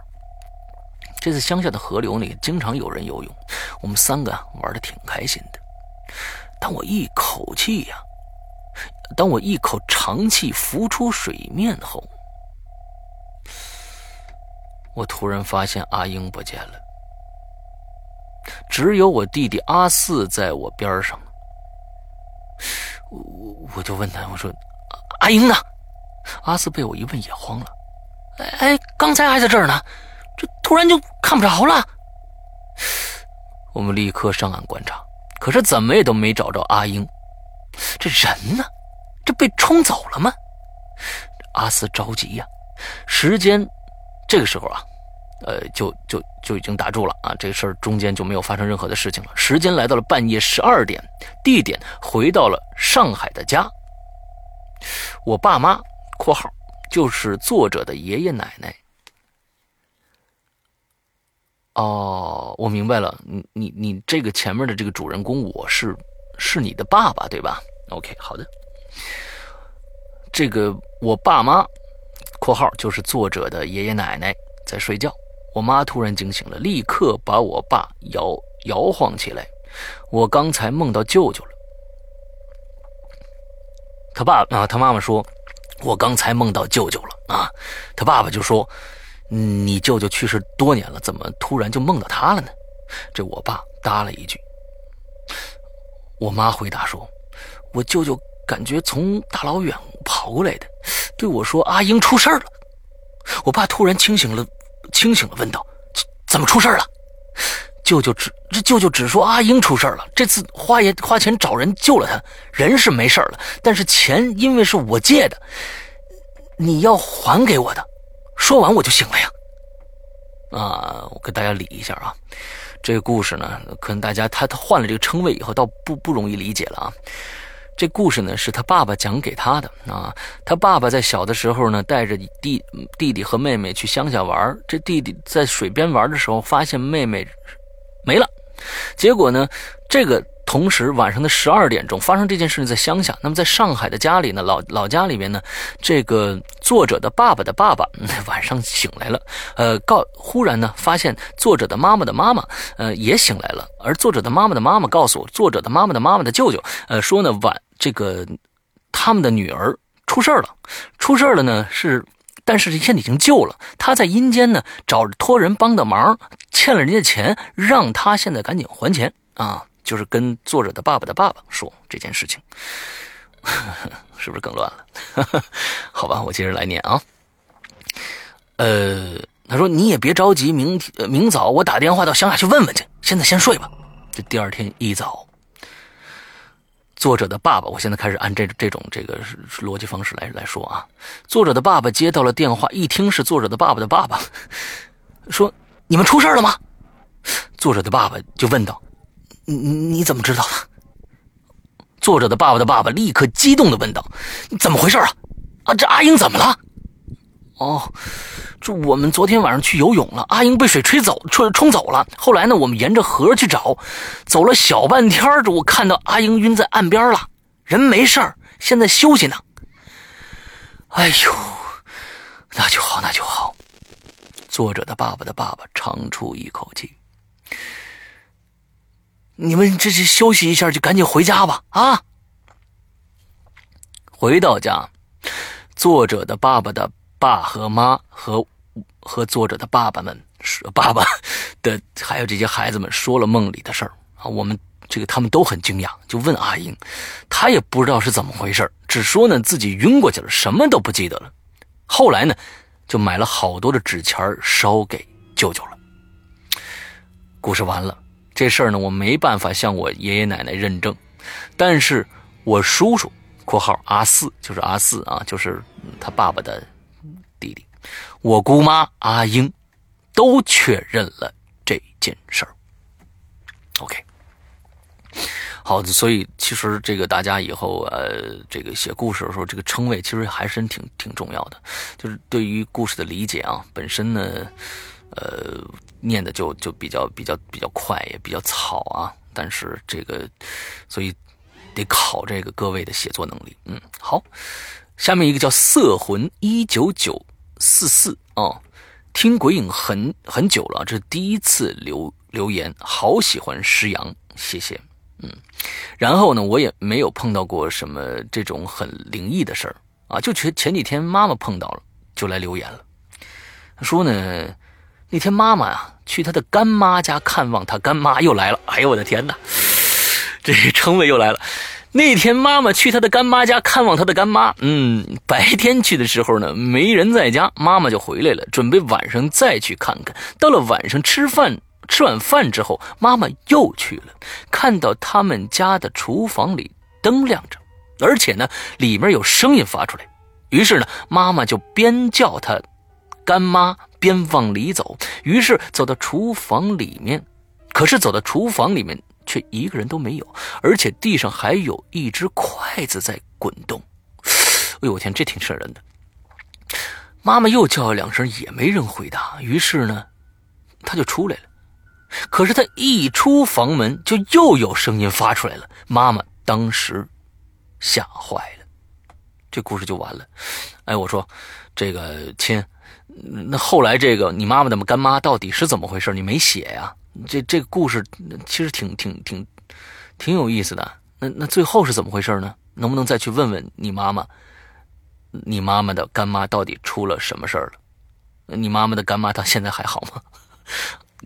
这次乡下的河流里经常有人游泳，我们三个玩的挺开心的。当我一口气呀，当我一口长气浮出水面后，我突然发现阿英不见了，只有我弟弟阿四在我边上。我我就问他，我说：“阿英呢？”阿四被我一问也慌了，哎哎，刚才还在这儿呢。这突然就看不着了，我们立刻上岸观察，可是怎么也都没找着阿英。这人呢？这被冲走了吗？阿四着急呀。时间这个时候啊，呃，就就就已经打住了啊。这事儿中间就没有发生任何的事情了。时间来到了半夜十二点，地点回到了上海的家。我爸妈（括号就是作者的爷爷奶奶）。哦，我明白了，你你你这个前面的这个主人公，我是是你的爸爸对吧？OK，好的。这个我爸妈（括号就是作者的爷爷奶奶）在睡觉，我妈突然惊醒了，立刻把我爸摇摇晃起来。我刚才梦到舅舅了。他爸啊，他妈妈说，我刚才梦到舅舅了啊。他爸爸就说，你舅舅去世多年了，怎么突然就梦到他了呢？这我爸答了一句。我妈回答说，我舅舅感觉从大老远跑过来的，对我说阿英出事了。我爸突然清醒了，清醒了，问道，怎么出事了？舅舅只这舅舅只说阿英出事了，这次花爷花钱找人救了他，人是没事了，但是钱因为是我借的，你要还给我的。说完我就醒了呀。啊，我跟大家理一下啊，这个故事呢，可能大家他他换了这个称谓以后，倒不不容易理解了啊。这故事呢是他爸爸讲给他的啊，他爸爸在小的时候呢，带着弟弟弟和妹妹去乡下玩，这弟弟在水边玩的时候，发现妹妹。没了，结果呢？这个同时晚上的十二点钟发生这件事情，在乡下。那么在上海的家里呢，老老家里面呢，这个作者的爸爸的爸爸 [LAUGHS] 晚上醒来了，呃，告忽然呢发现作者的妈妈的妈妈，呃，也醒来了。而作者的妈妈的妈妈告诉我，作者的妈妈的妈妈的舅舅，呃，说呢晚这个他们的女儿出事了，出事了呢是。但是现在已经救了，他在阴间呢，找托人帮的忙，欠了人家钱，让他现在赶紧还钱啊！就是跟作者的爸爸的爸爸说这件事情，[LAUGHS] 是不是更乱了？[LAUGHS] 好吧，我接着来念啊。呃，他说你也别着急，明天明早我打电话到乡下去问问去，现在先睡吧。这第二天一早。作者的爸爸，我现在开始按这这种这个逻辑方式来来说啊。作者的爸爸接到了电话，一听是作者的爸爸的爸爸，[LAUGHS] 说：“你们出事了吗？”作者的爸爸就问道：“你你怎么知道的？”作者的爸爸的爸爸立刻激动的问道：“怎么回事啊？啊，这阿英怎么了？”哦。这我们昨天晚上去游泳了，阿英被水吹走，冲冲走了。后来呢，我们沿着河去找，走了小半天这我看到阿英晕在岸边了，人没事儿，现在休息呢。哎呦，那就好，那就好。作者的爸爸的爸爸长出一口气。你们这是休息一下，就赶紧回家吧。啊，回到家，作者的爸爸的。爸和妈和和作者的爸爸们是，爸爸的还有这些孩子们说了梦里的事儿啊，我们这个他们都很惊讶，就问阿英，他也不知道是怎么回事只说呢自己晕过去了，什么都不记得了。后来呢，就买了好多的纸钱烧给舅舅了。故事完了，这事儿呢我没办法向我爷爷奶奶认证，但是我叔叔（括号阿四）就是阿四啊，就是他爸爸的。弟弟，我姑妈阿英都确认了这件事儿。OK，好，所以其实这个大家以后呃，这个写故事的时候，这个称谓其实还是挺挺重要的，就是对于故事的理解啊。本身呢，呃，念的就就比较比较比较快，也比较草啊。但是这个，所以得考这个各位的写作能力。嗯，好。下面一个叫色魂一九九四四啊，听鬼影很很久了，这是第一次留留言，好喜欢石阳，谢谢，嗯，然后呢，我也没有碰到过什么这种很灵异的事儿啊，就前前几天妈妈碰到了，就来留言了，说呢，那天妈妈呀去她的干妈家看望她干妈，又来了，哎呦我的天哪，[SIGHS] 这称谓又来了。那天妈妈去她的干妈家看望她的干妈，嗯，白天去的时候呢，没人在家，妈妈就回来了，准备晚上再去看看。到了晚上吃饭，吃晚饭之后，妈妈又去了，看到他们家的厨房里灯亮着，而且呢，里面有声音发出来。于是呢，妈妈就边叫她干妈边往里走，于是走到厨房里面，可是走到厨房里面。却一个人都没有，而且地上还有一只筷子在滚动。哎呦我天，这挺瘆人的。妈妈又叫了两声，也没人回答。于是呢，他就出来了。可是他一出房门，就又有声音发出来了。妈妈当时吓坏了。这故事就完了。哎，我说这个亲，那后来这个你妈妈的干妈到底是怎么回事？你没写呀？这这个故事其实挺挺挺挺有意思的。那那最后是怎么回事呢？能不能再去问问你妈妈？你妈妈的干妈到底出了什么事儿了？你妈妈的干妈她现在还好吗？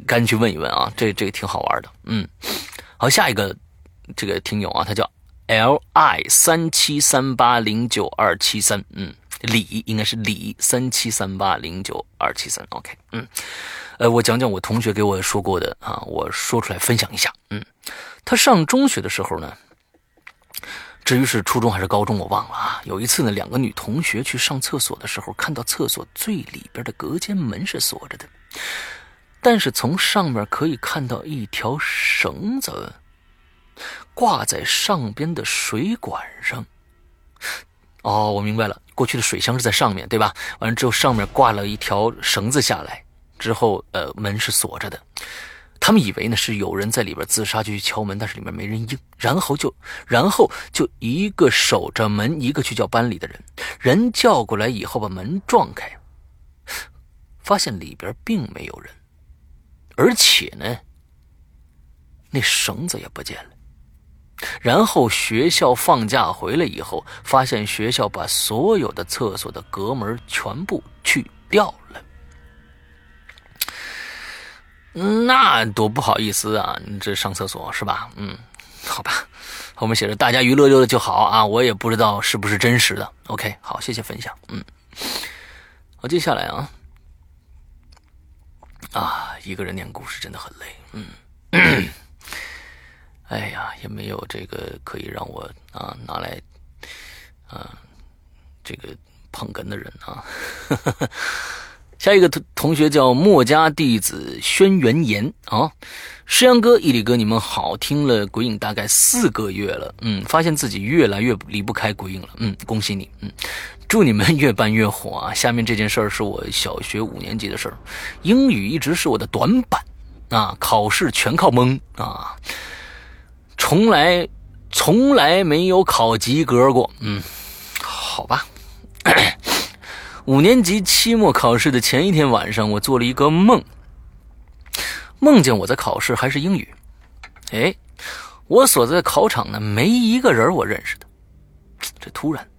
赶紧去问一问啊！这这个挺好玩的。嗯，好，下一个这个听友啊，他叫 L I 三七三八零九二七三。嗯，李应该是李三七三八零九二七三。OK，嗯，呃，我讲讲我同学给我说过的啊，我说出来分享一下。嗯，他上中学的时候呢。至于是初中还是高中，我忘了啊。有一次呢，两个女同学去上厕所的时候，看到厕所最里边的隔间门是锁着的，但是从上面可以看到一条绳子挂在上边的水管上。哦，我明白了，过去的水箱是在上面对吧？完了之后上面挂了一条绳子下来，之后呃门是锁着的。他们以为呢是有人在里边自杀，就去敲门，但是里面没人应，然后就，然后就一个守着门，一个去叫班里的人，人叫过来以后把门撞开，发现里边并没有人，而且呢，那绳子也不见了。然后学校放假回来以后，发现学校把所有的厕所的隔门全部去掉了。那多不好意思啊！你这上厕所是吧？嗯，好吧，后面写着大家娱乐乐就好啊，我也不知道是不是真实的。OK，好，谢谢分享。嗯，好，接下来啊，啊，一个人念故事真的很累。嗯，哎呀，也没有这个可以让我啊拿来啊这个捧哏的人啊。[LAUGHS] 下一个同同学叫墨家弟子轩辕岩啊，诗阳哥、毅力哥，你们好！听了鬼影大概四个月了，嗯，发现自己越来越离不开鬼影了，嗯，恭喜你，嗯，祝你们越办越火啊！下面这件事儿是我小学五年级的事儿，英语一直是我的短板啊，考试全靠蒙啊，从来从来没有考及格过，嗯，好吧。[COUGHS] 五年级期末考试的前一天晚上，我做了一个梦，梦见我在考试，还是英语。哎，我所在的考场呢，没一个人我认识的。这突然，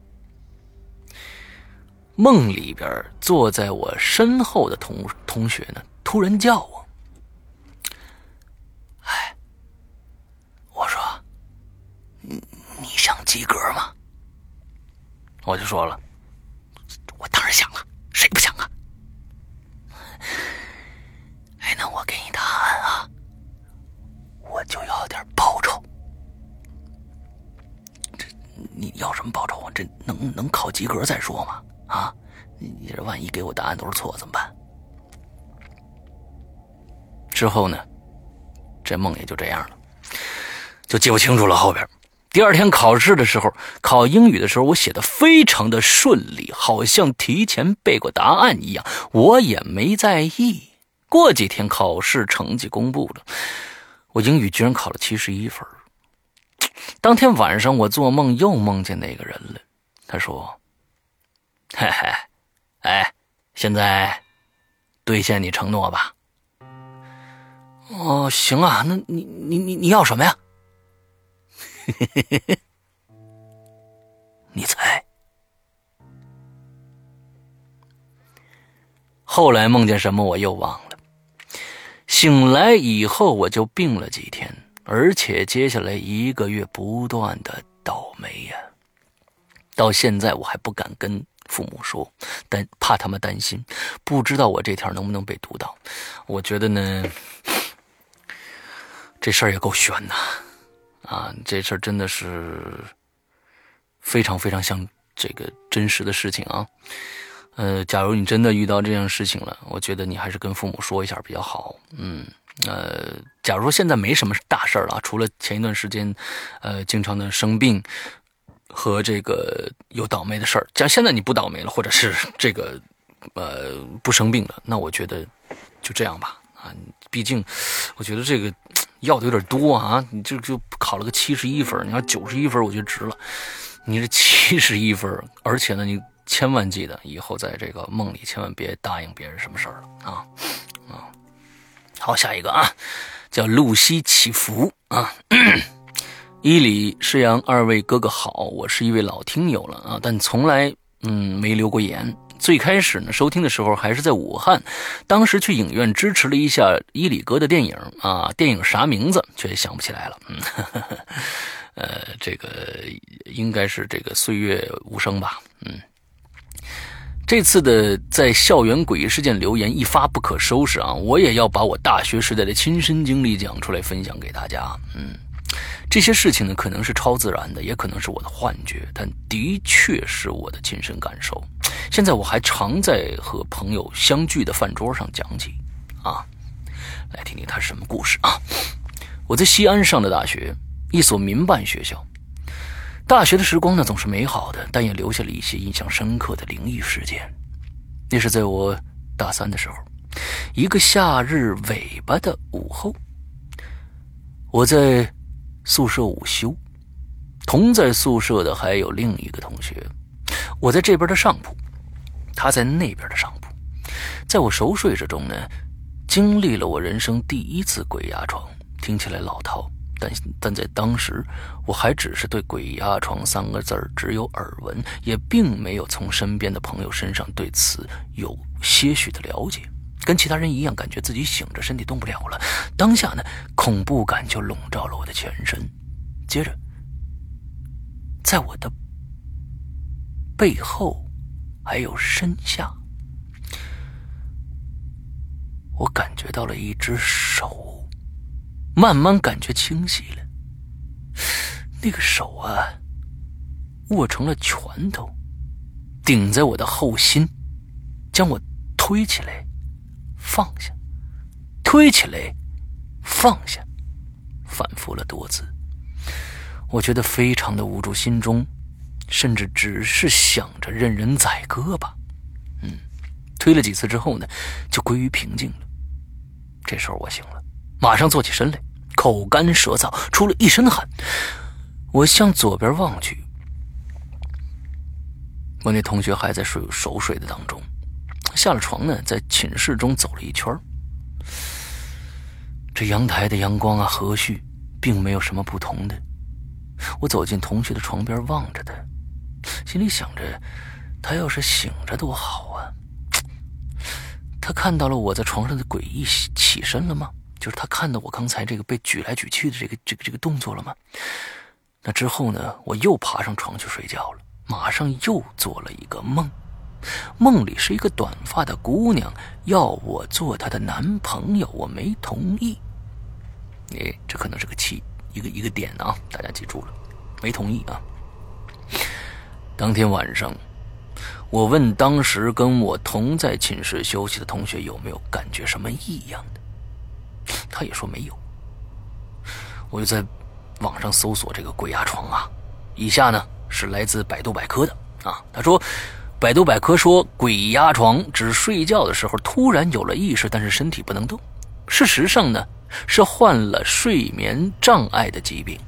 梦里边坐在我身后的同同学呢，突然叫我：“哎，我说，你你想及格吗？”我就说了。我当然想了，谁不想啊？哎，那我给你答案啊，我就要点报酬。这你要什么报酬啊？这能能考及格再说嘛？啊，你这万一给我答案都是错怎么办？之后呢，这梦也就这样了，就记不清楚了后边。第二天考试的时候，考英语的时候，我写的非常的顺利，好像提前背过答案一样，我也没在意。过几天考试成绩公布了，我英语居然考了七十一分。当天晚上，我做梦又梦见那个人了，他说：“嘿嘿，哎，现在兑现你承诺吧。”哦，行啊，那你你你你要什么呀？嘿嘿嘿嘿，你猜？后来梦见什么我又忘了。醒来以后我就病了几天，而且接下来一个月不断的倒霉呀。到现在我还不敢跟父母说，但怕他们担心，不知道我这条能不能被读到。我觉得呢，这事儿也够悬呐。啊这事儿真的是非常非常像这个真实的事情啊。呃，假如你真的遇到这样事情了，我觉得你还是跟父母说一下比较好。嗯，呃，假如说现在没什么大事儿了，除了前一段时间，呃，经常的生病和这个有倒霉的事儿，假如现在你不倒霉了，或者是这个呃不生病了，那我觉得就这样吧。啊，毕竟我觉得这个。要的有点多啊！你就就考了个七十一分，你要九十一分，我觉得值了。你这七十一分，而且呢，你千万记得以后在这个梦里千万别答应别人什么事儿了啊啊！好，下一个啊，叫露西祈福啊。伊里施阳二位哥哥好，我是一位老听友了啊，但从来嗯没留过言。最开始呢，收听的时候还是在武汉，当时去影院支持了一下伊里哥的电影啊，电影啥名字却想不起来了。嗯，[LAUGHS] 呃，这个应该是这个岁月无声吧。嗯，这次的在校园诡异事件留言一发不可收拾啊，我也要把我大学时代的亲身经历讲出来分享给大家。嗯。这些事情呢，可能是超自然的，也可能是我的幻觉，但的确是我的亲身感受。现在我还常在和朋友相聚的饭桌上讲起，啊，来听听他什么故事啊。我在西安上的大学，一所民办学校。大学的时光呢，总是美好的，但也留下了一些印象深刻的灵异事件。那是在我大三的时候，一个夏日尾巴的午后，我在。宿舍午休，同在宿舍的还有另一个同学。我在这边的上铺，他在那边的上铺。在我熟睡之中呢，经历了我人生第一次鬼压床。听起来老套，但但在当时，我还只是对“鬼压床”三个字只有耳闻，也并没有从身边的朋友身上对此有些许的了解。跟其他人一样，感觉自己醒着，身体动不了了。当下呢，恐怖感就笼罩了我的全身。接着，在我的背后还有身下，我感觉到了一只手，慢慢感觉清晰了。那个手啊，握成了拳头，顶在我的后心，将我推起来。放下，推起来，放下，反复了多次。我觉得非常的无助，心中甚至只是想着任人宰割吧。嗯，推了几次之后呢，就归于平静了。这时候我醒了，马上坐起身来，口干舌燥，出了一身汗。我向左边望去，我那同学还在睡熟睡的当中。下了床呢，在寝室中走了一圈这阳台的阳光啊和煦，并没有什么不同的。我走进同学的床边，望着他，心里想着，他要是醒着多好啊。他看到了我在床上的诡异，起身了吗？就是他看到我刚才这个被举来举去的这个这个这个动作了吗？那之后呢，我又爬上床去睡觉了，马上又做了一个梦。梦里是一个短发的姑娘，要我做她的男朋友，我没同意。哎，这可能是个气，一个一个点啊，大家记住了，没同意啊。当天晚上，我问当时跟我同在寝室休息的同学有没有感觉什么异样的，他也说没有。我就在网上搜索这个鬼压床啊，以下呢是来自百度百科的啊，他说。百度百科说，鬼压床指睡觉的时候突然有了意识，但是身体不能动。事实上呢，是患了睡眠障碍的疾病。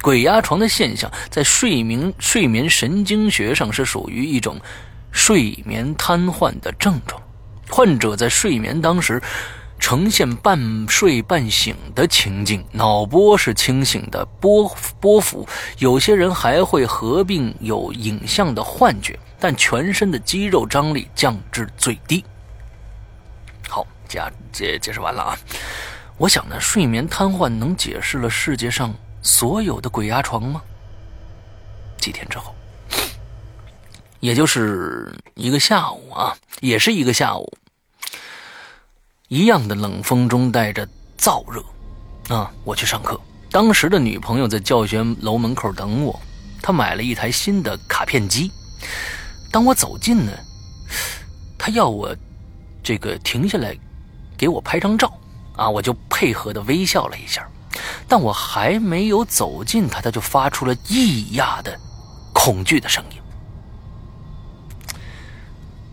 鬼压床的现象在睡眠睡眠神经学上是属于一种睡眠瘫痪的症状。患者在睡眠当时。呈现半睡半醒的情境，脑波是清醒的波波幅，有些人还会合并有影像的幻觉，但全身的肌肉张力降至最低。好，解解解释完了啊！我想呢，睡眠瘫痪能解释了世界上所有的鬼压床吗？几天之后，也就是一个下午啊，也是一个下午。一样的冷风中带着燥热，啊！我去上课，当时的女朋友在教学楼门口等我，她买了一台新的卡片机。当我走近呢，他要我这个停下来给我拍张照，啊，我就配合的微笑了一下。但我还没有走近他，他就发出了异样的恐惧的声音。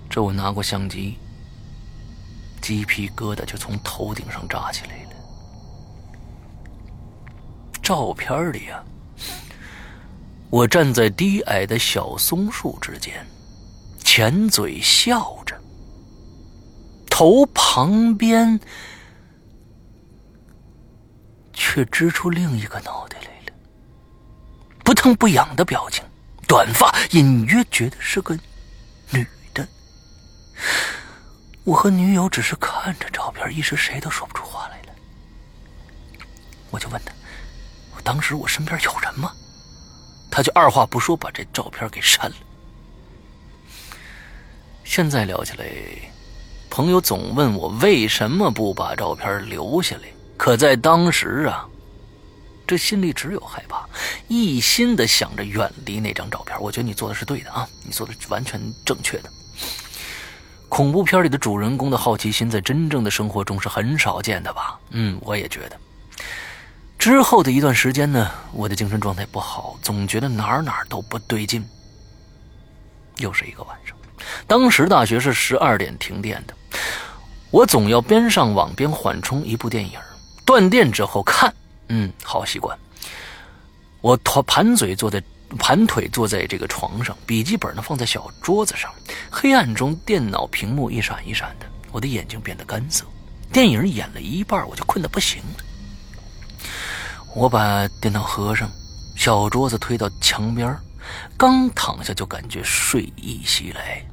这我拿过相机。鸡皮疙瘩就从头顶上炸起来了。照片里啊，我站在低矮的小松树之间，浅嘴笑着，头旁边却支出另一个脑袋来了，不疼不痒的表情，短发，隐约觉得是个女的。我和女友只是看着照片，一时谁都说不出话来了。我就问他：“我当时我身边有人吗？”他就二话不说把这照片给删了。现在聊起来，朋友总问我为什么不把照片留下来，可在当时啊，这心里只有害怕，一心的想着远离那张照片。我觉得你做的是对的啊，你做的完全正确的。恐怖片里的主人公的好奇心，在真正的生活中是很少见的吧？嗯，我也觉得。之后的一段时间呢，我的精神状态不好，总觉得哪儿哪儿都不对劲。又是一个晚上，当时大学是十二点停电的，我总要边上网边缓冲一部电影。断电之后看，嗯，好习惯。我盘盘嘴坐在盘腿坐在这个床上，笔记本呢放在小桌子上。黑暗中，电脑屏幕一闪一闪的，我的眼睛变得干涩。电影演了一半，我就困得不行了。我把电脑合上，小桌子推到墙边，刚躺下就感觉睡意袭来。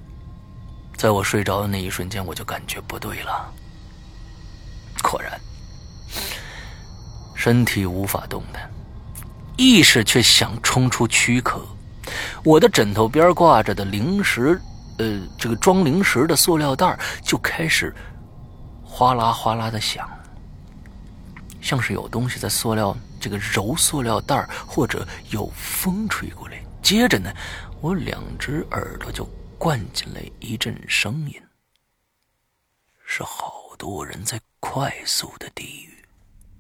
在我睡着的那一瞬间，我就感觉不对了。果然，身体无法动弹，意识却想冲出躯壳。我的枕头边挂着的零食，呃，这个装零食的塑料袋就开始哗啦哗啦的响，像是有东西在塑料。这个揉塑料袋或者有风吹过来。接着呢，我两只耳朵就灌进来一阵声音，是好多人在快速的低语，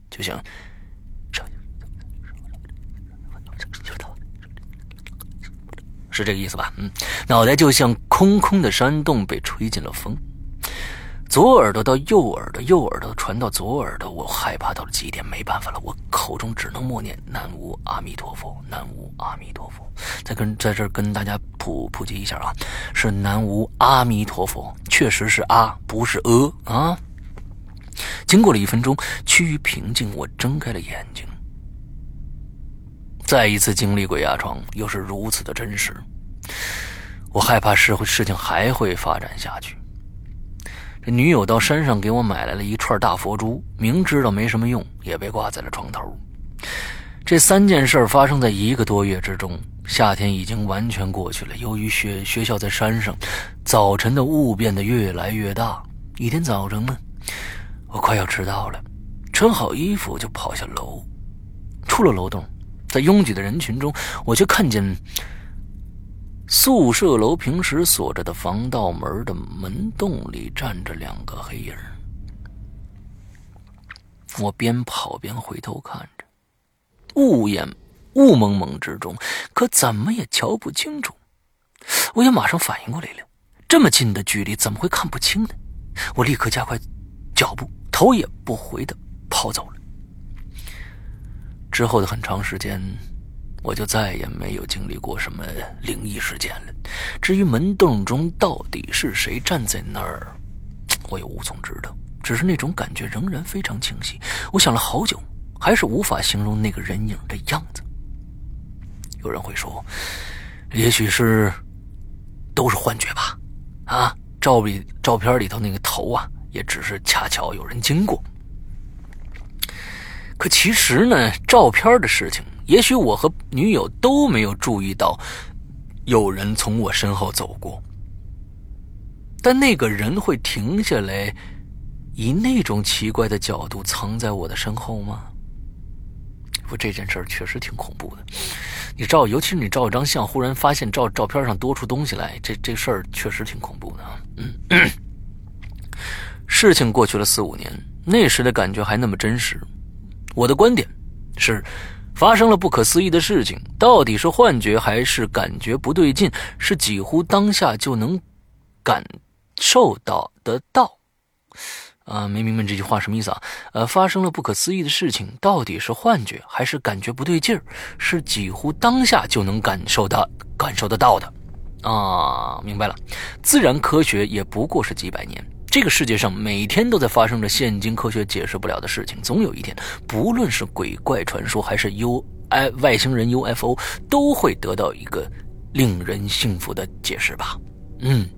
就像，是这个意思吧？嗯，脑袋就像空空的山洞被吹进了风。左耳朵到右耳朵，右耳朵传到左耳朵，我害怕到了极点，没办法了，我口中只能默念“南无阿弥陀佛，南无阿弥陀佛”。再跟在这儿跟大家普普及一下啊，是“南无阿弥陀佛”，确实是“阿”，不是“呃”啊。经过了一分钟，趋于平静，我睁开了眼睛。再一次经历鬼压床，又是如此的真实，我害怕事会事情还会发展下去。这女友到山上给我买来了一串大佛珠，明知道没什么用，也被挂在了床头。这三件事发生在一个多月之中。夏天已经完全过去了，由于学学校在山上，早晨的雾变得越来越大。一天早晨呢，我快要迟到了，穿好衣服就跑下楼，出了楼栋，在拥挤的人群中，我却看见。宿舍楼平时锁着的防盗门的门洞里站着两个黑影我边跑边回头看着，雾眼雾蒙蒙之中，可怎么也瞧不清楚。我也马上反应过来了，这么近的距离怎么会看不清呢？我立刻加快脚步，头也不回的跑走了。之后的很长时间。我就再也没有经历过什么灵异事件了。至于门洞中到底是谁站在那儿，我也无从知道。只是那种感觉仍然非常清晰。我想了好久，还是无法形容那个人影的样子。有人会说，也许是都是幻觉吧？啊，照里照片里头那个头啊，也只是恰巧有人经过。可其实呢，照片的事情。也许我和女友都没有注意到有人从我身后走过，但那个人会停下来，以那种奇怪的角度藏在我的身后吗？不，这件事儿确实挺恐怖的。你照，尤其是你照一张相，忽然发现照照片上多出东西来，这这事儿确实挺恐怖的。嗯，[CLEARS THROAT] 事情过去了四五年，那时的感觉还那么真实。我的观点是。发生了不可思议的事情，到底是幻觉还是感觉不对劲？是几乎当下就能感受到得到。啊，没明白这句话什么意思啊？呃，发生了不可思议的事情，到底是幻觉还是感觉不对劲儿？是几乎当下就能感受到、感受得到的。啊，明白了。自然科学也不过是几百年。这个世界上每天都在发生着现今科学解释不了的事情。总有一天，不论是鬼怪传说还是 U I 外星人 UFO，都会得到一个令人信服的解释吧。嗯，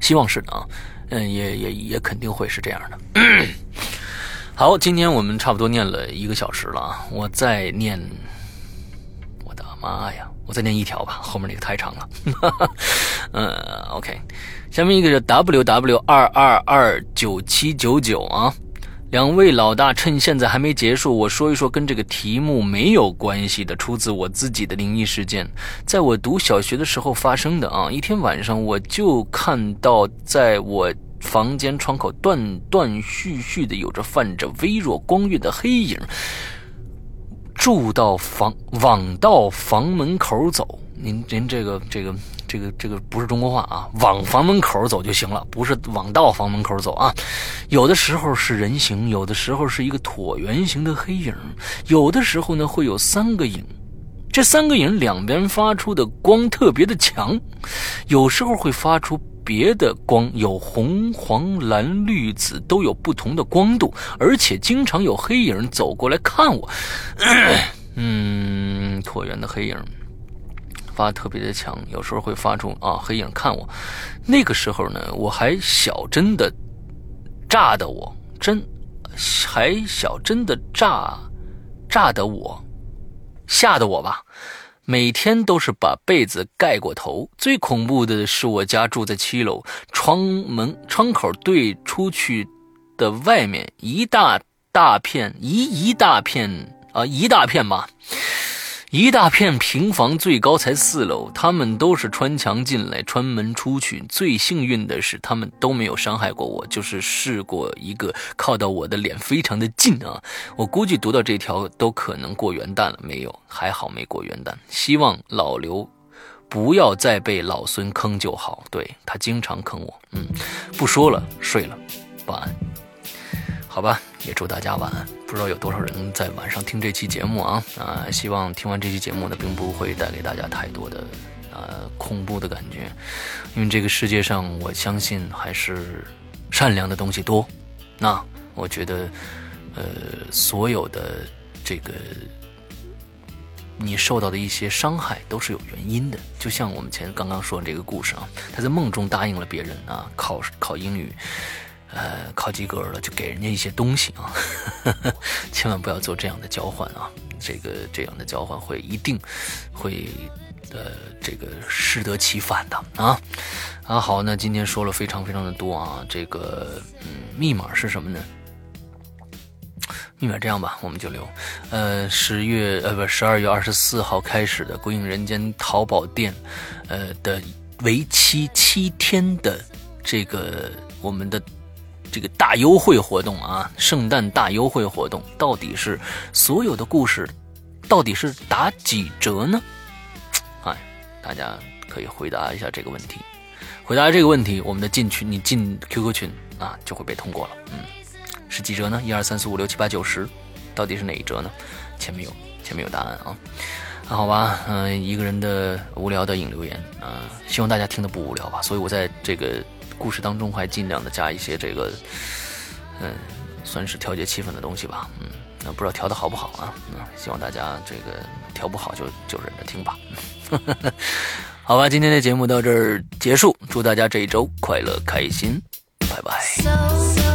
希望是的啊。嗯，也也也肯定会是这样的。[COUGHS] 好，今天我们差不多念了一个小时了啊，我再念，我的妈呀，我再念一条吧，后面那个太长了。嗯，[LAUGHS] OK，下面一个是 W W 二二二九七九九啊。两位老大，趁现在还没结束，我说一说跟这个题目没有关系的，出自我自己的灵异事件，在我读小学的时候发生的啊。一天晚上，我就看到在我房间窗口断断续续的有着泛着微弱光晕的黑影，住到房往到房门口走。您您这个这个。这个这个不是中国话啊，往房门口走就行了，不是往到房门口走啊。有的时候是人形，有的时候是一个椭圆形的黑影，有的时候呢会有三个影，这三个影两边发出的光特别的强，有时候会发出别的光，有红、黄、蓝、绿、紫都有不同的光度，而且经常有黑影走过来看我。[COUGHS] 嗯，椭圆的黑影。发特别的强，有时候会发出啊黑影看我。那个时候呢，我还小，真的炸的我真还小，真的炸炸的我吓得我吧。每天都是把被子盖过头。最恐怖的是，我家住在七楼，窗门窗口对出去的外面一大大片一一大片啊一大片吧。一大片平房，最高才四楼。他们都是穿墙进来，穿门出去。最幸运的是，他们都没有伤害过我。就是试过一个靠到我的脸非常的近啊，我估计读到这条都可能过元旦了。没有，还好没过元旦。希望老刘不要再被老孙坑就好。对他经常坑我。嗯，不说了，睡了，晚安。好吧，也祝大家晚安。不知道有多少人在晚上听这期节目啊啊！希望听完这期节目呢，并不会带给大家太多的呃恐怖的感觉，因为这个世界上，我相信还是善良的东西多。那我觉得，呃，所有的这个你受到的一些伤害都是有原因的。就像我们前刚刚说的这个故事啊，他在梦中答应了别人啊，考考英语。呃，考及格了就给人家一些东西啊，[LAUGHS] 千万不要做这样的交换啊！这个这样的交换会一定会呃这个适得其反的啊啊！好，那今天说了非常非常的多啊，这个嗯，密码是什么呢？密码这样吧，我们就留呃十月呃不十二月二十四号开始的《鬼影人间》淘宝店呃的为期七天的这个我们的。这个大优惠活动啊，圣诞大优惠活动到底是所有的故事，到底是打几折呢？哎，大家可以回答一下这个问题。回答这个问题，我们的进群，你进 QQ 群啊，就会被通过了。嗯，是几折呢？一二三四五六七八九十，到底是哪一折呢？前面有，前面有答案啊。那好吧，嗯，一个人的无聊的引留言啊，希望大家听的不无聊吧。所以我在这个。故事当中还尽量的加一些这个，嗯，算是调节气氛的东西吧，嗯，那不知道调的好不好啊？嗯，希望大家这个调不好就就忍着听吧。[LAUGHS] 好吧，今天的节目到这儿结束，祝大家这一周快乐开心，拜拜。